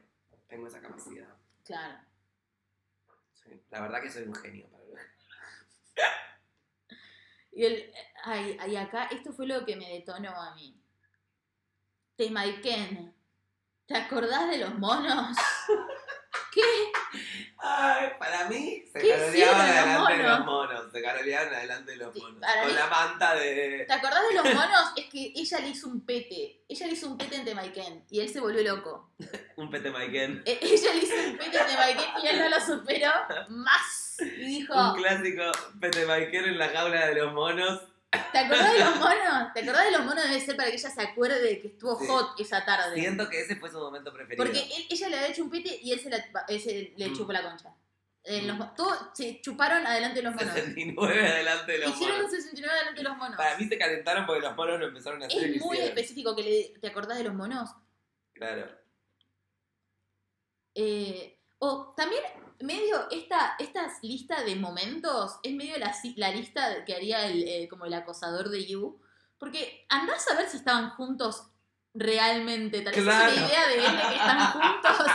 Tengo esa capacidad. Claro. Sí. La verdad que soy un genio para lo- Y el. Ay, ay, acá, esto fue lo que me detonó a mí. Temaiken. ¿Te acordás de los monos? ¿Qué? Ay, para mí se ¿Qué caroleaban adelante de los monos? monos. Se caroleaban adelante de los monos. para Con mí- la manta de. ¿Te acordás de los monos? Es que ella le hizo un pete. Ella le hizo un pete en Temaiken. Y él se volvió loco. Un pete Maiken. E- Ella le hizo un pete en Temaiken y él no lo superó más. Y dijo. Un clásico pete Maiken en la jaula de los monos. ¿Te acordás de los monos? ¿Te acordás de los monos? Debe ser para que ella se acuerde de que estuvo Sí. hot esa tarde. Siento que ese fue su momento preferido. Porque él- ella le había hecho un pete y él, se la- él se- le Mm. chupó la concha. Eh, Mm. se chuparon adelante de los monos. 69 adelante de los Hicieron monos. 69 adelante de los monos. Para mí se calentaron porque los monos lo empezaron a hacer es muy hicieron. específico que le, ¿te acordás de los monos? Claro. Eh, o también medio esta, esta lista de momentos es medio la, la lista que haría el, eh, como el acosador de You. Porque andás a ver si estaban juntos realmente. Tal vez Claro. es una idea de él de que están juntos.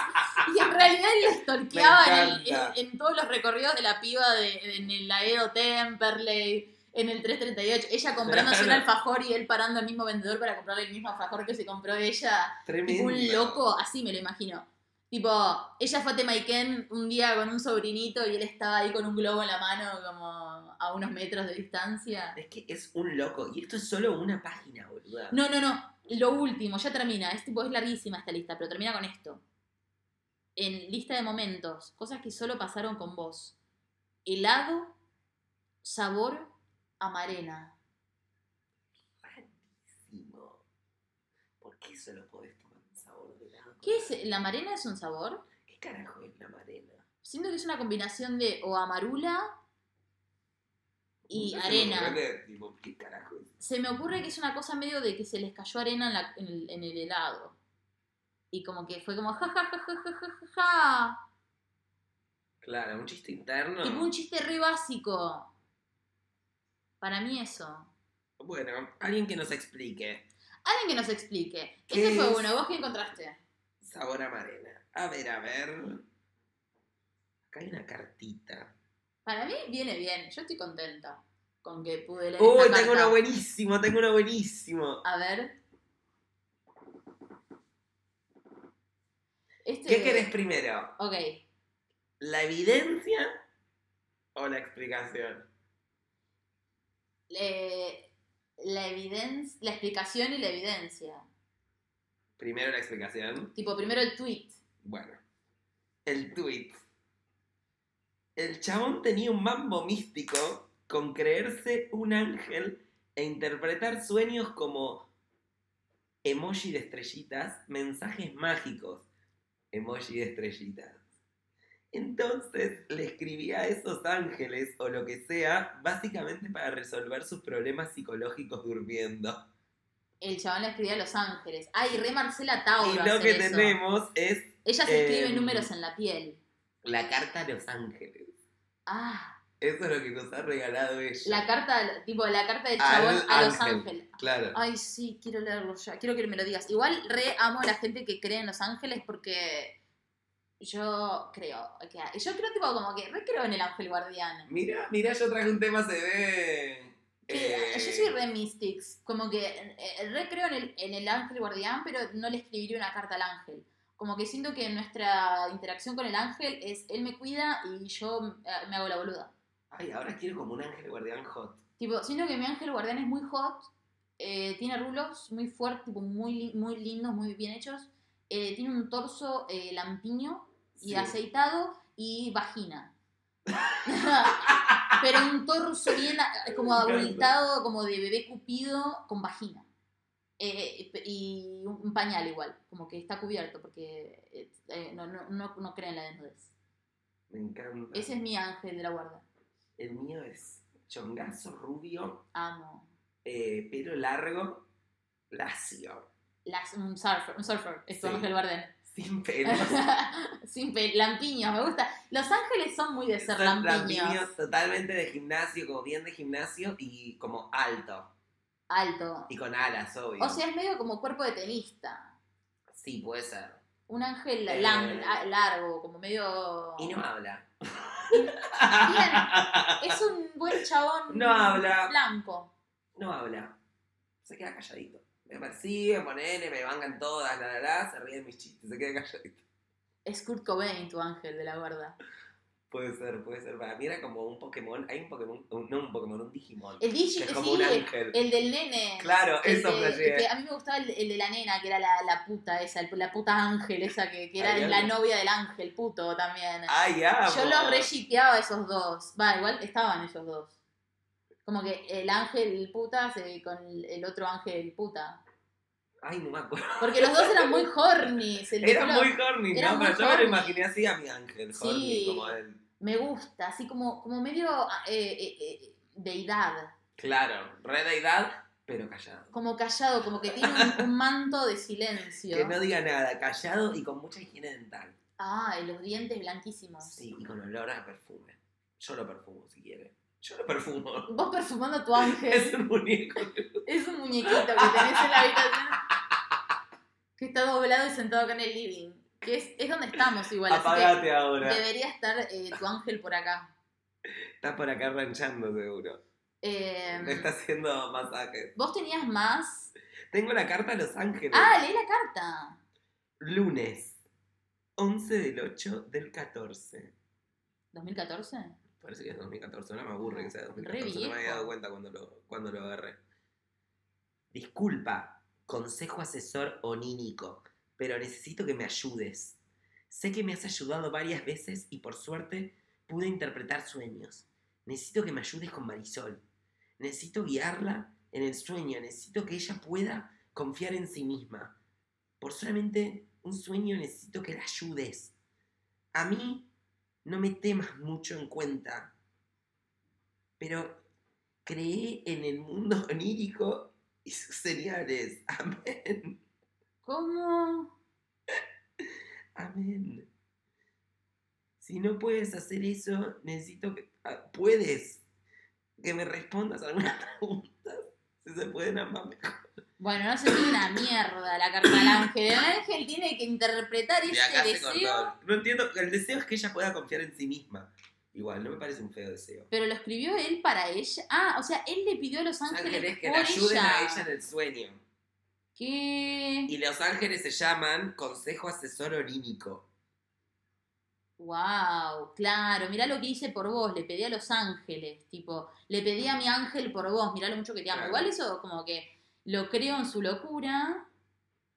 Y en realidad él stalkeaba en, el- en- en todos los recorridos de la piba de, en el Laedo Temperley. En el 338, ella comprándose un Claro. alfajor y él parando al mismo vendedor para comprarle el mismo alfajor que se compró ella. Tremendo. un loco, así me lo imagino. Tipo, ella fue a Temaiken un día con un sobrinito y él estaba ahí con un globo en la mano, como a unos metros de distancia. Es que es un loco. Y esto es solo una página, boluda. No, no, no. Lo último, ya termina. Es tipo, es larguísima esta lista, pero termina con esto. En lista de momentos, cosas que solo pasaron con vos. Helado, sabor, amarena. Rarísimo. ¿Por qué solo ¿Qué es? ¿La marena es un sabor? ¿Qué carajo es la marena? Siento que es una combinación de o amarula y arena. ¿qué carajo es? Se me ocurre que es una cosa medio de que se les cayó arena en, el, helado. Y como que fue como ja ja ja ja ja ja ja. Claro, un chiste interno. Tipo un chiste re básico. Para mí eso. Bueno, alguien que nos explique. Alguien que nos explique. Ese fue es? uno, ¿vos qué encontraste? Sabor a marena. A ver, a ver. Acá hay una cartita. Para mí viene bien. Yo estoy contenta con que pude leer Uy, esta tengo carta. uno buenísimo, tengo uno buenísimo. A ver. ¿Qué querés primero? Ok. ¿La evidencia o la explicación? La evidencia, la explicación y la evidencia. Primero la explicación. Tipo, primero el tweet. Bueno, el tweet. El chabón tenía un mambo místico con creerse un ángel e interpretar sueños como emoji de estrellitas, mensajes mágicos, emoji de estrellitas. Entonces le escribía a esos ángeles o lo que sea, básicamente para resolver sus problemas psicológicos durmiendo. El chabón le escribía a Los Ángeles. Ay, re Marcela Tauro. y lo que eso. tenemos es Ella se escribe em, números en la piel. la carta a los ángeles. Ah, Eso es lo que nos ha regalado ella. la carta, tipo, la carta del Al chabón a Los ángel. Ángeles. Claro. Ay, sí, quiero leerlo ya. Quiero que me lo digas. Igual re amo a la gente que cree en Los Ángeles porque yo creo que yo creo tipo como que re creo en el ángel guardián. Mira, mira, yo traje un tema se ve. Que, eh, Yo soy re mystics, como que eh, re creo en el, en el ángel guardián, pero no le escribiría una carta al ángel. Como que siento que nuestra interacción con el ángel es él me cuida y yo eh, me hago la boluda. Ay, ahora quiero como un ángel guardián hot. Tipo, siento que mi ángel guardián es muy hot, eh, tiene rulos muy fuertes, tipo, muy, muy lindos, muy bien hechos. eh, tiene un torso eh, lampiño y Sí. aceitado y vagina. Pero un torso bien eh, como abultado, como de bebé cupido con vagina. Eh, y un pañal igual, como que está cubierto porque eh, eh, no, no, no, no cree en la desnudez. Me encanta. Ese es mi ángel de la guarda. El mío es chongazo rubio, Amo. eh, pelo largo, lacio, Las, un surfer, un surfer, es tu Sí. ángel guardián. Sin pelos. Sin pe- lampiños, me gusta. Los ángeles son muy de ser Son lampiños. lampiños totalmente de gimnasio, como bien de gimnasio y como alto. Alto. Y con alas, obvio. O sea, es medio como cuerpo de tenista. sí, puede ser. Un ángel Eh. largo, como medio. Y no habla. Es un buen chabón No habla. blanco. No habla. Se queda calladito. Me persigue, ponele, me vangan todas, la la la, se ríen mis chistes, se queda calladito. Es Kurt Cobain, tu ángel de la guarda. Puede ser, puede ser. Para mí era como un Pokémon. Hay un Pokémon, no un Pokémon, un Digimon. El Digi, que es sí, como un el, ángel. el del nene. Claro, El eso de- que a mí me gustaba el, el de la nena, que era la, la puta esa, la puta ángel esa, que, que era Ay, la novia del ángel puto también. Ay, amo. Yo los re-shipeaba a esos dos. Va, igual estaban esos dos. Como que el ángel puta se- con el, otro ángel puta. Ay, no me acuerdo. Porque los dos eran muy horny. se les Era fue la- muy horny, ¿no? muy Pero yo me lo imaginé así a mi ángel, Sí. horny, como él. Me gusta, así como, como medio eh, eh, eh, deidad. Claro, re deidad, pero callado. Como callado, como que tiene un, un manto de silencio. Que no diga nada, callado y con mucha higiene dental. Ah, y los dientes blanquísimos. Sí, y con olor a perfume. Yo lo perfumo si quiere. Yo lo perfumo. Vos perfumando a tu ángel. Es un muñeco. Es un muñequito que tenés en la habitación. Que está doblado y sentado acá en el living. Que es, es donde estamos igual. Así Apagate que ahora. debería estar eh, tu ángel por acá. Está por acá ranchando seguro. Eh, Me está haciendo masajes. Vos tenías más. Tengo la carta a Los Ángeles. Ah, leí la carta. Lunes. 11 del 8 del 14. ¿2014? Parece que es 2014. No me aburre que sea Re 2014. No me había dado cuenta cuando lo, cuando lo agarré. Disculpa. Consejo asesor onínico. Pero necesito que me ayudes. Sé que me has ayudado varias veces y por suerte pude interpretar sueños. Necesito que me ayudes con Marisol. Necesito guiarla en el sueño. Necesito que ella pueda confiar en sí misma. Por solamente un sueño necesito que la ayudes. A mí no me temas mucho en cuenta. Pero creé en el mundo onírico y sus señales. Amén. ¿Cómo? Amén. Si no puedes hacer eso, necesito que... ah, Puedes que me respondas algunas preguntas. Si se pueden ambas mejor. Bueno, no se tiene una mierda la carta del ángel. El ángel tiene que interpretar Y se deseo. cortó. No entiendo. El deseo es que ella pueda confiar en sí misma. Igual, no me parece un feo deseo. Pero lo escribió él para ella. Ah, o sea, él le pidió a los ángeles, Ángeles que por le ayuden ella. a ella en el sueño. ¿Qué? Y los ángeles se llaman Consejo Asesor Onímico. Wow, claro, mirá lo que hice por vos, le pedí a los ángeles, tipo, le pedí a mi ángel por vos, mirá lo mucho que te amo. Claro. Igual eso como que lo creo en su locura,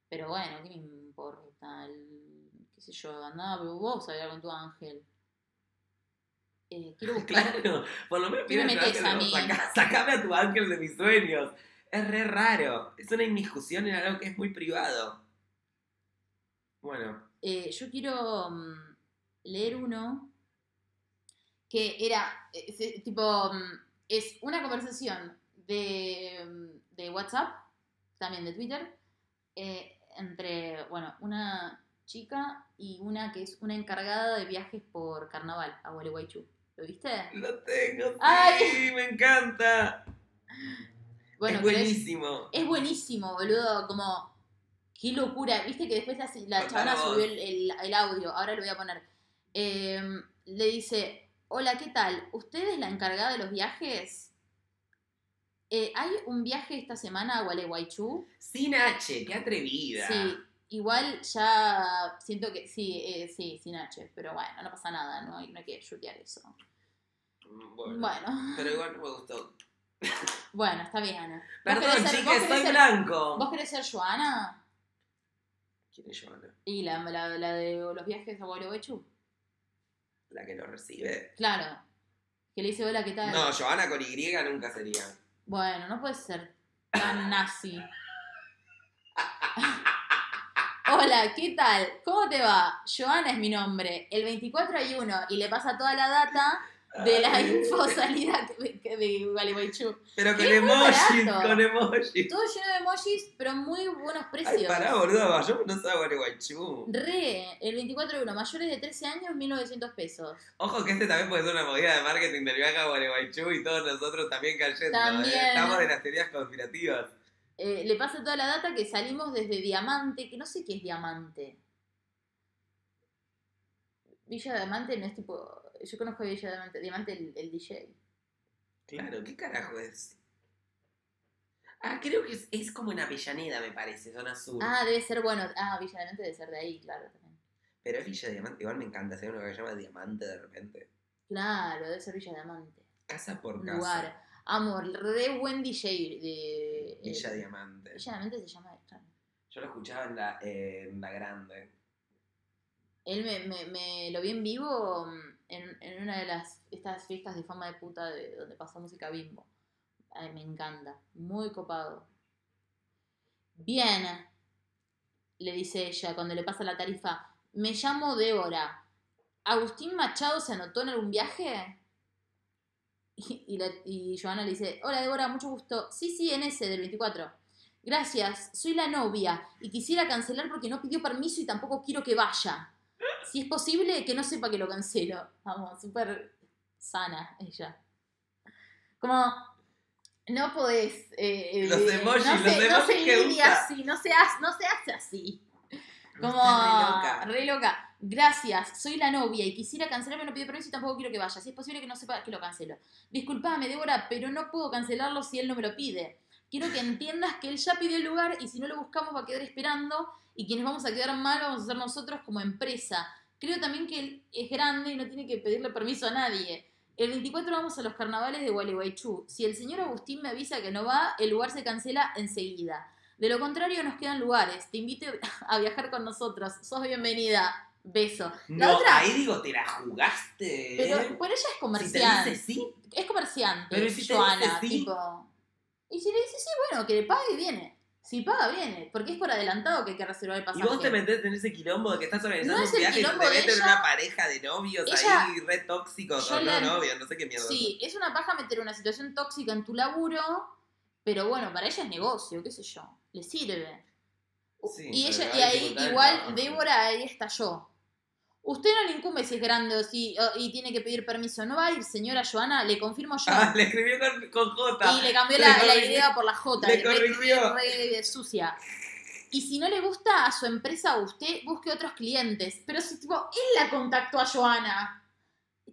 pero bueno, ¿qué me importa? El- qué sé yo, andá vos a hablar con tu ángel. Eh, quiero buscar... Claro, por lo menos ¿Qué me pide a mí? saca- sacame a tu ángel de mis sueños. Es re raro. Es una inmiscusión en algo que es muy privado. Bueno, Eh, yo quiero mm, leer uno que era, eh, tipo, mm, es una conversación de, mm, de WhatsApp, también de Twitter, eh, entre, bueno, una chica y una que es una encargada de viajes por carnaval a Gualeguaychú. ¿Lo viste? lo tengo. Sí, Ay. me encanta. Bueno, es buenísimo. es buenísimo, boludo, como... Qué locura, viste que después la, la vos. subió el, el- el audio, ahora lo voy a poner. Eh, le dice, hola, ¿qué tal? ¿Usted es la encargada de los viajes? Eh, ¿Hay un viaje esta semana a Gualeguaychú? Sin H, qué atrevida. Sí, igual ya siento que sí, eh, sí, sin H, pero bueno, no pasa nada, no hay, no hay que chutear eso. Mm, Bueno, Bueno, Pero igual no me gustó. bueno, está bien. ¿Vos Perdón, chicas, soy ser- blanco. ¿Vos querés ser Joana? ¿Quién es Joana? Y la, la, la de los viajes a Gualeguaychú. La que lo recibe. Claro. Que le dice, hola, ¿qué tal? No, Joana con Y nunca sería. Bueno, no puedes ser tan nazi. Hola, ¿qué tal? ¿Cómo te va? Joana es mi nombre. El 24 hay uno y le pasa toda la data de la Ay. info salida que- que- de Gualeguaychú. Pero con emojis, con emojis. Todo lleno de emojis, pero muy buenos Ay, precios. pará, boludo, yo no sabía Gualeguaychú. Re, el 24 hay uno, mayores de 13 años, 1900 pesos. Ojo que este también puede ser una movida de marketing del viaje a Gualeguaychú y todos nosotros también cayendo. ¿eh? También. Estamos de las teorías conspirativas. Eh, le pasa toda la data que salimos desde Diamante, que no sé qué es Diamante. Villa Diamante no es tipo. Yo conozco a Villa Diamante, Diamante el, el DJ. Claro, ¿qué carajo es? Ah, creo que es, es como en Avellaneda, me parece, zona sur. Ah, debe ser bueno. Ah, Villa Diamante debe ser de ahí, claro. También. Pero es Villa Diamante, igual me encanta, si hay uno que se llama Diamante de repente. Claro, debe ser Villa Diamante. Casa por Un casa. lugar. Amor, re buen DJ de. Villa eh, Diamante. Villa Diamante se llama. claro. Yo lo escuchaba en la, en la grande. Él me, me, me lo vi en vivo mm, en, una de las estas fiestas de fama de puta de donde pasó música bimbo. Ay, me encanta. Muy copado. Bien, le dice ella cuando le pasa la tarifa. Me llamo Débora. ¿Agustín Machado se anotó en algún viaje? Y, y, la- y Joana le dice, hola Débora, mucho gusto. Sí, sí, en ese, del 24. Gracias, soy la novia y quisiera cancelar porque no pidió permiso y tampoco quiero que vaya. Si es posible, que no sepa que lo cancelo. Vamos, súper sana ella. Como, no podés... eh, Los eh, emojis, no los se, no emojis se que usa. así, no se, hace, no se hace así. Como, re loca. re loca. Gracias, soy la novia y quisiera cancelar, pero no pidió permiso y tampoco quiero que vaya. Si es posible que no sepa que lo cancelo. Disculpame, Débora, pero no puedo cancelarlo si él no me lo pide. Quiero que entiendas que él ya pidió el lugar y si no lo buscamos va a quedar esperando y quienes vamos a quedar mal vamos a ser nosotros como empresa. Creo también que él es grande y no tiene que pedirle permiso a nadie. El 24 vamos a los carnavales de Gualeguaychú. Si el señor Agustín me avisa que no va, el lugar se cancela enseguida. De lo contrario, nos quedan lugares. Te invito a viajar con nosotros. Sos bienvenida. Beso. La No, otra, ahí digo, te la jugaste. pero, ¿eh? pero ella es si te comerciante. dice sí, Es comerciante, Pero ¿y si te Joana, dice sí? tipo. Y si le dice sí, bueno, que le pague, viene. Si paga, viene. Porque es por adelantado que hay que reservar el y pasaje. vos te metés en ese quilombo de que estás organizando No es un viaje y te meten ella. una pareja de novios Ella- ahí re tóxicos o no la- novios, no sé qué mierda. Sí, es una paja meter una situación tóxica en tu laburo, pero bueno, para ella es negocio, qué sé yo. Le sirve. Sí, y ella, y ahí igual. Débora ahí estalló. Usted no le incumbe si es grande o si, o- y tiene que pedir permiso. No va a ir, señora Joana, le confirmo yo. Ah, le escribió con, con J. Y le cambió Le la, idea por la J. le corrigió. re- sucia. Y si no le gusta a su empresa, usted busque otros clientes. Pero si, tipo, él la contactó a Joana.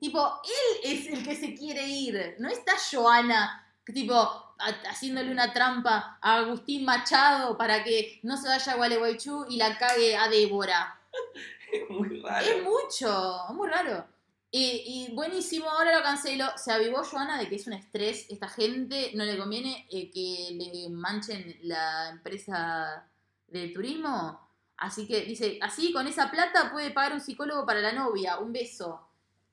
Tipo, él es el que se quiere ir. No está Joana, tipo, haciéndole una trampa a Agustín Machado para que no se vaya a Gualeguaychú y la cague a Débora. Es muy raro. Es mucho, es muy raro. Y, y buenísimo, ahora lo cancelo. Se avivó Joana de que es un estrés. Esta gente no le conviene eh, que le manchen la empresa de turismo. Así que dice, así con esa plata puede pagar un psicólogo para la novia. Un beso.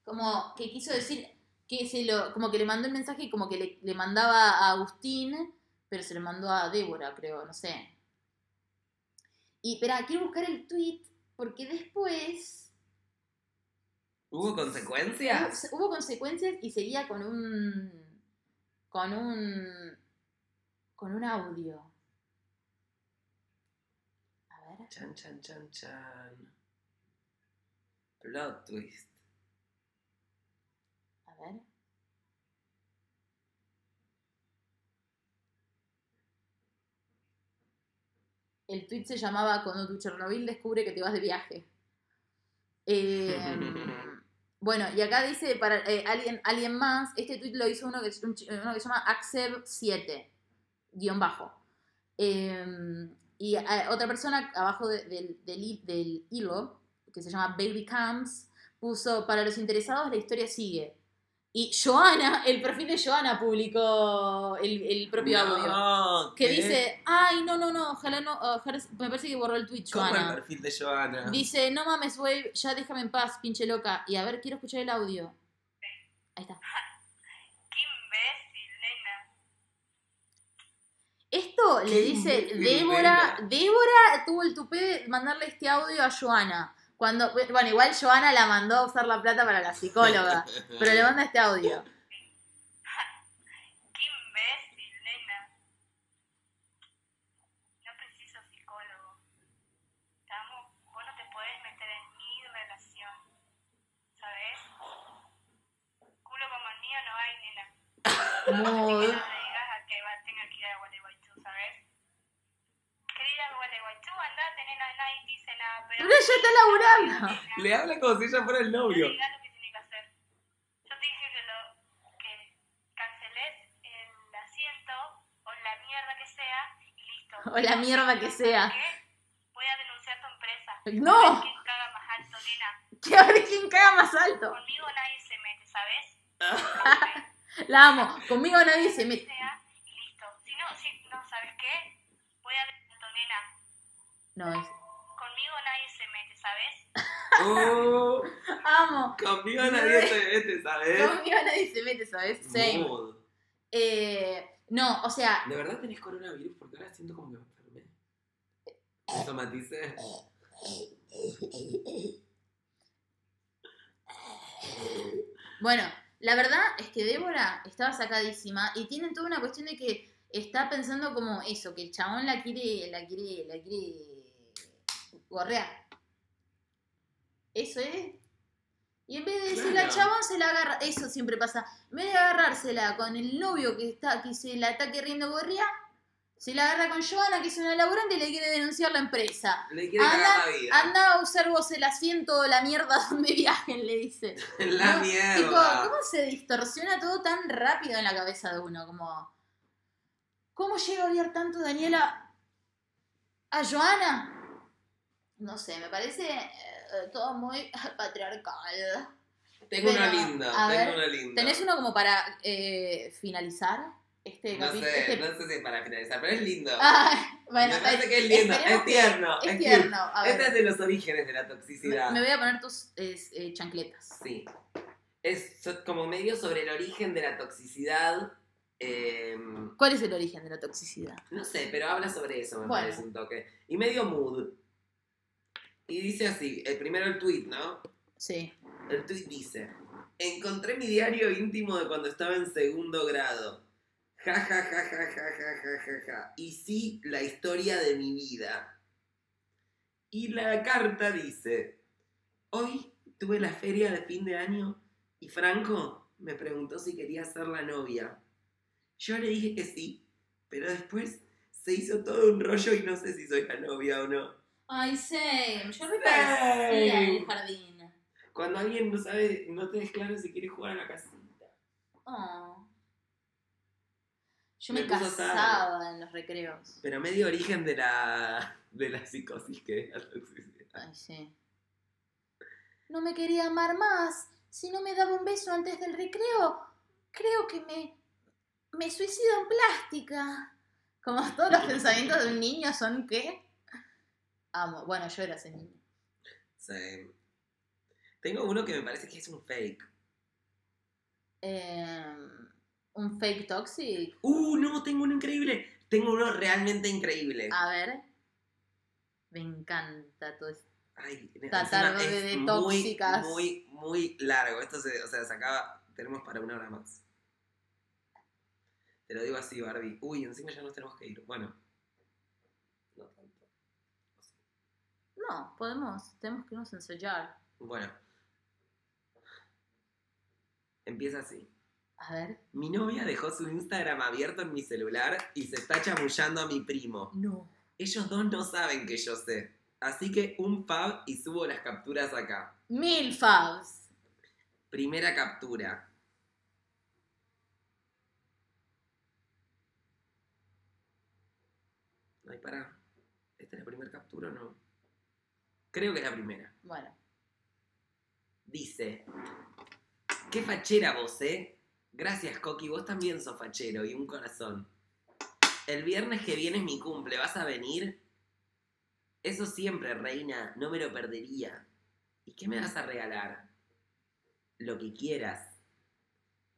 Como que quiso decir que se lo, como que le mandó el mensaje y como que le, le mandaba a Agustín, pero se lo mandó a Débora, creo, no sé. Y espera, quiero buscar el tweet porque después ¿Hubo consecuencias? Hubo consecuencias y seguía con un. con un. con un audio. A ver. Chan, chan, chan, chan. Plot twist. A ver. El tweet se llamaba Cuando tu Chernobyl descubre que te vas de viaje. Eh, bueno, y acá dice para eh, alguien, alguien más, este tweet lo hizo uno que, un uno que se llama Axeb7, guion bajo. Eh, y eh, otra persona abajo de- del, del, hi- del hilo, que se llama Baby Cams, puso, para los interesados la historia sigue. Y Joana, el perfil de Joana publicó el, el propio audio. No, Que ¿qué? dice, ay, no, no, no, ojalá no, ojalá- me parece que borró el tweet, ¿Cómo el perfil de Joana? Dice, no mames, güey, ya déjame en paz, pinche loca. Y a ver, quiero escuchar el audio. Ahí está. Qué imbécil, nena. Esto le Qué dice imbécil, Débora. nena. Débora tuvo el tupé de mandarle este audio a Joana. Cuando, bueno, igual Joana la mandó a usar la plata para la psicóloga. pero le manda este audio. Qué imbécil, nena. No preciso psicólogo. Te amo. Vos no te podés meter en mi relación. ¿Sabes? Culo como el mío no hay, nena. Muy. No le digas a que va, tenga que ir a Gualeguaychú, ¿sabes? Querida Gualeguaychú, andate, nena, nadie dice nada. Pero, Pero ella está laburando. Le habla como si ella fuera el No novio. lo que tiene que hacer. Yo te dije que, lo, que canceles el asiento o la mierda que sea y listo. O la mierda que sea. ¿Qué? Voy a denunciar tu empresa. No. A ver quién caga más alto, nena. Que a ver quién caga más alto. Conmigo nadie se mete, ¿sabes? La amo. Conmigo nadie se mete. y listo. Si no, si no, ¿sabes qué? Voy a denunciar tu nena. No es. Conmigo nadie se mete, ¿sabes? Oh, Amo. conmigo nadie se mete, ¿sabes? Conmigo nadie se mete, ¿sabes? Same. Mood. Eh, no, o sea, ¿De verdad tenés coronavirus? Porque ahora siento como que me enfermé. ¿Me? Bueno, la verdad es que Débora estaba sacadísima y tienen toda una cuestión de que está pensando como eso, que el chabón la quiere, la quiere, la quiere gorrear. Eso es. Y en vez de decirle al chabón se la agarra, eso siempre pasa. En vez de agarrársela con el novio que está, que se la está queriendo gorrear, se la agarra con Joana, que es una laburante y le quiere denunciar la empresa. Le quiere Anda, cagar la vida. anda a usar vos el asiento o la mierda donde viajen, le dice. la No, mierda. Tipo, ¿cómo se distorsiona todo tan rápido en la cabeza de uno? Como, ¿cómo llega a odiar tanto Daniela a Joana? No sé, me parece eh, todo muy patriarcal. Tengo una Pero, linda, a tengo ver, una linda. ¿Tenés uno como para eh, finalizar este No sé, este- no sé si para finalizar, pero es lindo. Ay, bueno, Me parece eh, que es lindo, es tierno, Es es tierno. A ver, Este es de los orígenes de la toxicidad. me voy a poner tus eh, eh, chancletas. Sí. Es como medio sobre el origen de la toxicidad. eh, ¿Cuál es el origen de la toxicidad? no sé, pero habla sobre eso, me Bueno. parece un toque. Y medio mood. Y dice así, el primero el tweet, ¿no? Sí. El tweet dice, encontré mi diario íntimo de cuando estaba en segundo grado. Ja, ja, ja, ja, ja, ja, ja, ja, ja. Y sí, la historia de mi vida. Y la carta dice, hoy tuve la feria de fin de año y Franco me preguntó si quería ser la novia. Yo le dije que sí, pero después se hizo todo un rollo y no sé si soy la novia o no. Ay, same. Yo reparecía en el jardín. Cuando alguien no sabe, no tenés claro si quiere jugar a la casita. Oh. Yo Me casaba en los recreos. Pero medio origen de la, de la psicosis que es la toxicidad. Ay, sí. no me quería amar más. Si no me daba un beso antes del recreo, creo que me, me suicido en plástica. Como todos los pensamientos de un niño son que... Amo. Bueno, yo era ese niño. Sí. Tengo uno que me parece que es un fake. Em, un fake toxic. Uh, no, tengo uno increíble. Tengo uno realmente increíble. A ver. Me encanta todo esto. Ay, encima de- tóxicas. Muy, muy, muy largo. Esto se, o sea, se acaba. Tenemos para una hora más. Te lo digo así, Barbie. Uy, encima ya nos tenemos que ir. Bueno. No tanto. No, podemos, tenemos que irnos a ensayar. Bueno. Empieza así. A ver. Mi novia dejó su Instagram abierto en mi celular y se está chamullando a mi primo. No. Ellos dos no saben que yo sé. Así que un fab y subo las capturas acá. Mil fabs. Primera captura. Ay, pará. ¿Esta es la primera captura o no? Creo que es la primera. Bueno. Dice, qué fachera vos, ¿eh? Gracias, Coqui, vos también sos fachero y un corazón. El viernes que viene es mi cumple, ¿vas a venir? Eso siempre, reina, no me lo perdería. ¿Y qué me vas a regalar? Lo que quieras.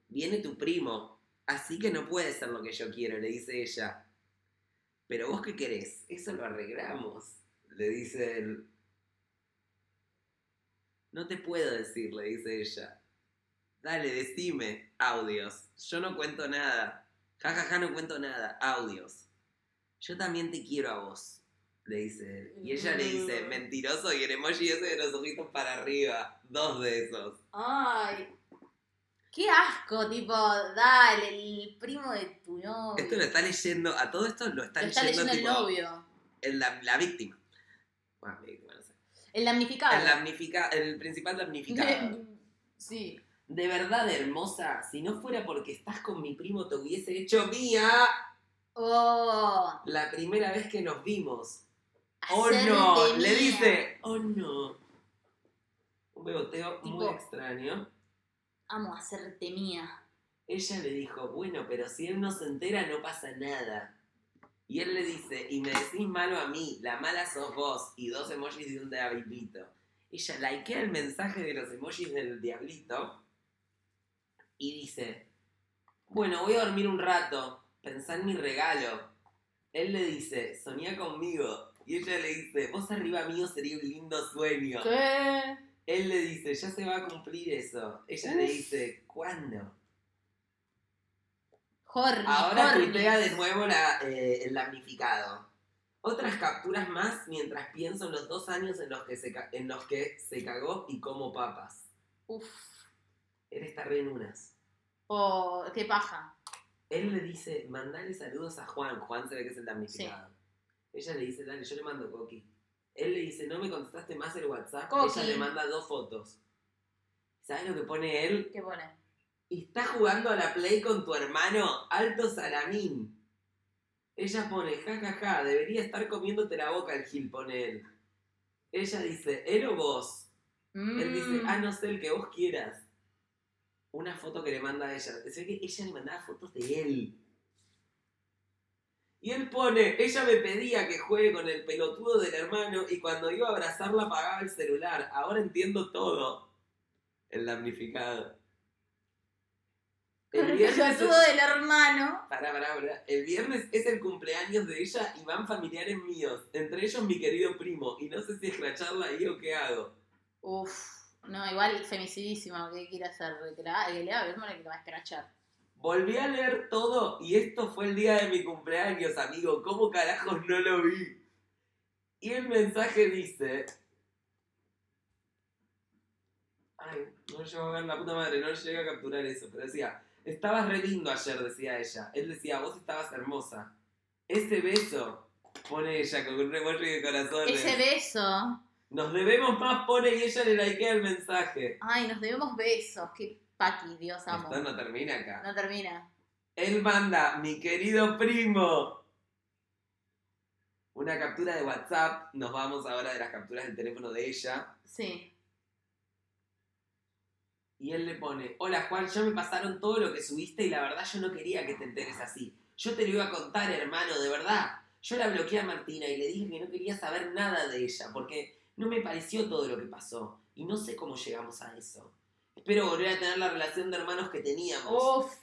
Viene tu primo, así que no puede ser lo que yo quiero, le dice ella. Pero vos qué querés, eso lo arreglamos, le dice él. No te puedo decir, le dice ella. Dale, decime. Audios. Yo no cuento nada. Ja, ja, ja, no cuento nada. Audios. Yo también te quiero a vos, le dice él. Y ella le dice, Mm. mentiroso, y el emoji ese de los ojitos para arriba. Dos de esos. Ay. Qué asco, tipo, dale, el primo de tu novio. Esto lo está leyendo, a todo esto lo está, Lo está leyendo, leyendo el novio. el- la, la víctima. Bueno, víctima, no sé. El damnificado. El, damnifica- el principal damnificado. sí. De verdad, hermosa, si no fuera porque estás con mi primo, te hubiese hecho mía Oh. la primera vez que nos vimos. ¡Oh, no! Le dice, ¡oh, no! Un beboteo muy extraño. Amo hacerte mía. Ella le dijo, bueno, pero si él no se entera, no pasa nada. Y él le dice, y me decís malo a mí, la mala sos vos, y dos emojis de un diablito. Ella likea el mensaje de los emojis del diablito y dice, bueno, voy a dormir un rato, pensá en mi regalo. Él le dice, soñá conmigo. Y ella le dice, vos arriba mío sería un lindo sueño. ¿Qué? Él le dice, ya se va a cumplir eso. Ella le dice, ¿cuándo? Horny, Ahora tuitea de nuevo la, eh, el damnificado. Otras capturas más mientras pienso en los dos años en los que se, ca- en los que se cagó y como papas. Uf. Él está re en unas. Oh, qué paja. Él le dice, mandale saludos a Juan. Juan se ve que es el damnificado. Ella le dice, dale, yo le mando Coqui. Él le dice, no me contestaste más el WhatsApp. Coqui. Ella le manda dos fotos. ¿Sabes lo que pone él? ¿Qué pone? Está jugando a la Play con tu hermano, Alto Salamín. Ella pone, jajaja, ja, ja, debería estar comiéndote la boca el Gil, pone él. Ella dice, ¿él o vos? Él dice, Mm. ah, no sé, el que vos quieras. Una foto que le manda a ella. Se que ella le mandaba fotos de él. Y él pone, ella me pedía que juegue con el pelotudo del hermano y cuando iba a abrazarla apagaba el celular. Ahora entiendo todo. El damnificado. El el viernes, pelotudo del hermano. Pará, pará, pará. El viernes es el cumpleaños de ella y van familiares míos. Entre ellos mi querido primo. Y no sé si escracharla ahí o qué hago. Uf. No, igual femicidísima. ¿Qué quiere hacer? Que, la, que le va a ver, que lo va a escrachar. Volví a leer todo y esto fue el día de mi cumpleaños, amigo. ¿Cómo carajos no lo vi? Y el mensaje dice... Ay, no llego a ver la puta madre, no llegué a capturar eso, pero decía, estabas re lindo ayer, decía ella. Él decía, vos estabas hermosa. Ese beso, pone ella con un emoji de corazones. Ese beso. Nos debemos más, pone y ella le likea el mensaje. Ay, nos debemos besos. Qué paqui, Dios amo. Esto no termina acá. No termina. Él manda, mi querido primo. Una captura de WhatsApp. Nos vamos ahora de las capturas del teléfono de ella. Sí. Y él le pone, hola Juan, ya me pasaron todo lo que subiste y la verdad yo no quería que te enteres así. Yo te lo iba a contar, hermano, de verdad. Yo la bloqueé a Martina y le dije que no quería saber nada de ella, porque no me pareció todo lo que pasó. Y no sé cómo llegamos a eso. Espero volver a tener la relación de hermanos que teníamos. Uf.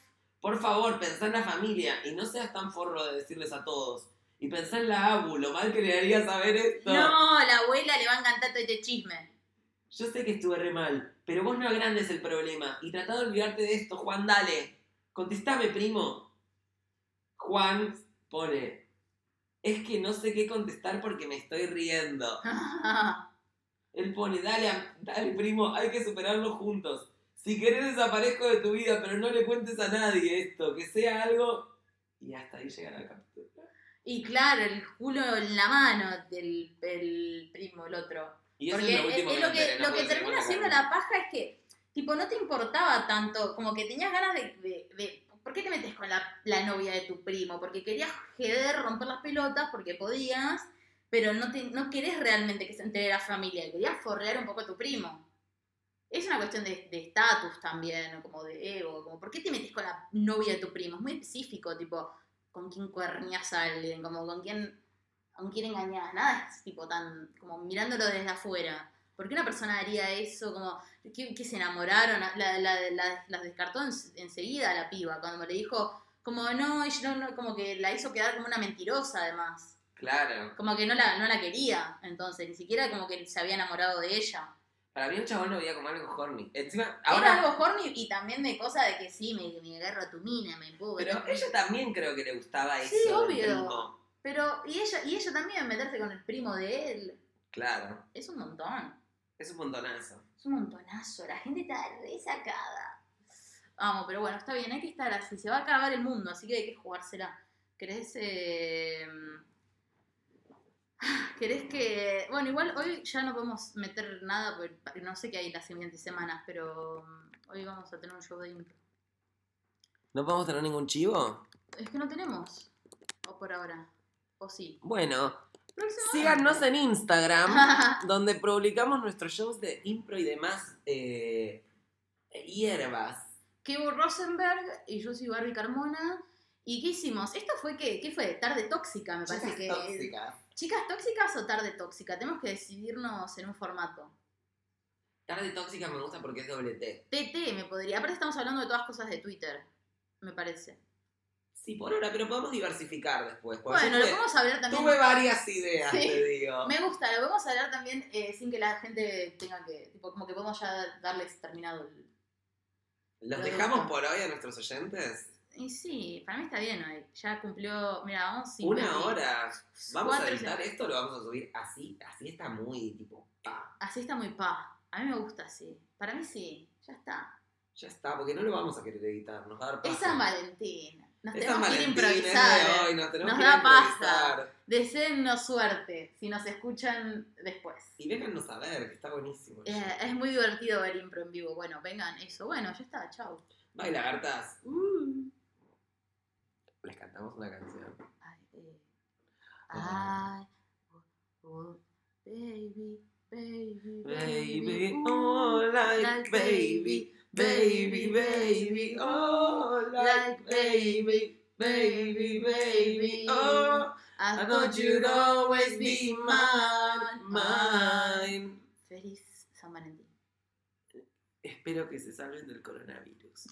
Por favor, pensá en la familia y no seas tan forro de decirles a todos. Y pensá en la Abu, lo mal que le haría saber esto. No, la abuela le va a encantar todo este chisme. Yo sé que estuve re mal, pero vos no agrandes el problema. Y tratá de olvidarte de esto, Juan, dale. Contestame, primo. Juan pone, es que no sé qué contestar porque me estoy riendo. Él pone, dale, dale, primo, hay que superarlo juntos. Si querés desaparezco de tu vida, pero no le cuentes a nadie esto, que sea algo... Y hasta ahí llega la captura. y claro, el culo en la mano del el primo, el otro. Y eso Porque es lo último es- es que lo que, lo termina cara. la paja es que, tipo, no te importaba tanto, como que tenías ganas de... de- de- ¿Por qué te metes con la, la novia de tu primo? Porque querías joder, romper las pelotas, porque podías, pero no, te, no querés realmente que se entere la familia, querías forrear un poco a tu primo. Es una cuestión de de estatus también, como de ego, como ¿por qué te metes con la novia de tu primo? Es muy específico, tipo, con quién cuernías a alguien, como con quién, con quién engañás, nada es tipo tan, como mirándolo desde afuera. ¿Por qué una persona haría eso? Como, que, que se enamoraron, la, la, la- las descartó en- enseguida la piba, cuando le dijo, como no, ella no, no, como que la hizo quedar como una mentirosa además. Claro. Como que no la, no la quería, entonces, ni siquiera como que se había enamorado de ella. Para mí el chabón lo veía como algo horny. Encima, Era ahora... algo horny y también de cosa de que sí, me, me agarro a tu mina, me empujo. Pero ella también creo que le gustaba eso. Sí, obvio. Pero, y ella, y ella también meterse con el primo de él, Claro. es un montón. Es un montonazo. Es un montonazo, la gente está resacada. Vamos, pero bueno, está bien, hay que estar así. Se va a acabar el mundo, así que hay que jugársela. ¿Querés, eh, ¿Querés que.? Bueno, igual hoy ya no podemos meter nada, porque no sé qué hay las siguientes semanas, pero mm, hoy vamos a tener un show de impro. ¿No podemos tener ningún chivo? Es que no tenemos. O por ahora. O sí. Bueno, síganos en Instagram, donde publicamos nuestros shows de impro y demás eh, hierbas. Kevo Rosenberg y yo soy Barbie Carmona. ¿Y qué hicimos? Esto fue qué? ¿Qué fue? Tarde tóxica, me parece Chicas que. tóxicas. ¿Chicas tóxicas o tarde tóxica? Tenemos que decidirnos en un formato. Tarde tóxica me gusta porque es doble T. TT me podría. Aparte estamos hablando de todas cosas de Twitter, me parece. Sí, por ahora, pero podemos diversificar después. Bueno, yo lo tuve, podemos hablar también. tuve varias ideas, Sí. te digo. Me gusta, lo podemos hablar también eh, sin que la gente tenga que. Tipo, como que podemos ya darles terminado el. ¿Los dejamos gusta. por hoy a nuestros oyentes? Y sí, para mí está bien hoy. Ya cumplió. Mira, vamos. Una hora. Vamos a editar esto, lo vamos a subir así. Así está muy tipo. pa. Así está muy pa. A mí me gusta así. Para mí sí, ya está. Ya está, porque no lo vamos a querer editar. Nos va a dar paja. Es San Valentín. Nos tenemos que ir improvisar. hoy, nos da improvisar. Deseennos suerte si nos escuchan después. Y déjanos saber, que está buenísimo. Eh, es muy divertido ver impro en vivo. Bueno, vengan, eso. Bueno, ya está, chau. Bye, lagartas. Uh. Les cantamos una canción. Ay, eh. Ay, oh, oh, baby, baby, Baby, ooh, oh, like like baby, baby, baby, oh, like baby, baby, baby, oh. I I thought you'd always be mine, mine. Feliz San Valentín. Espero que se salven del coronavirus.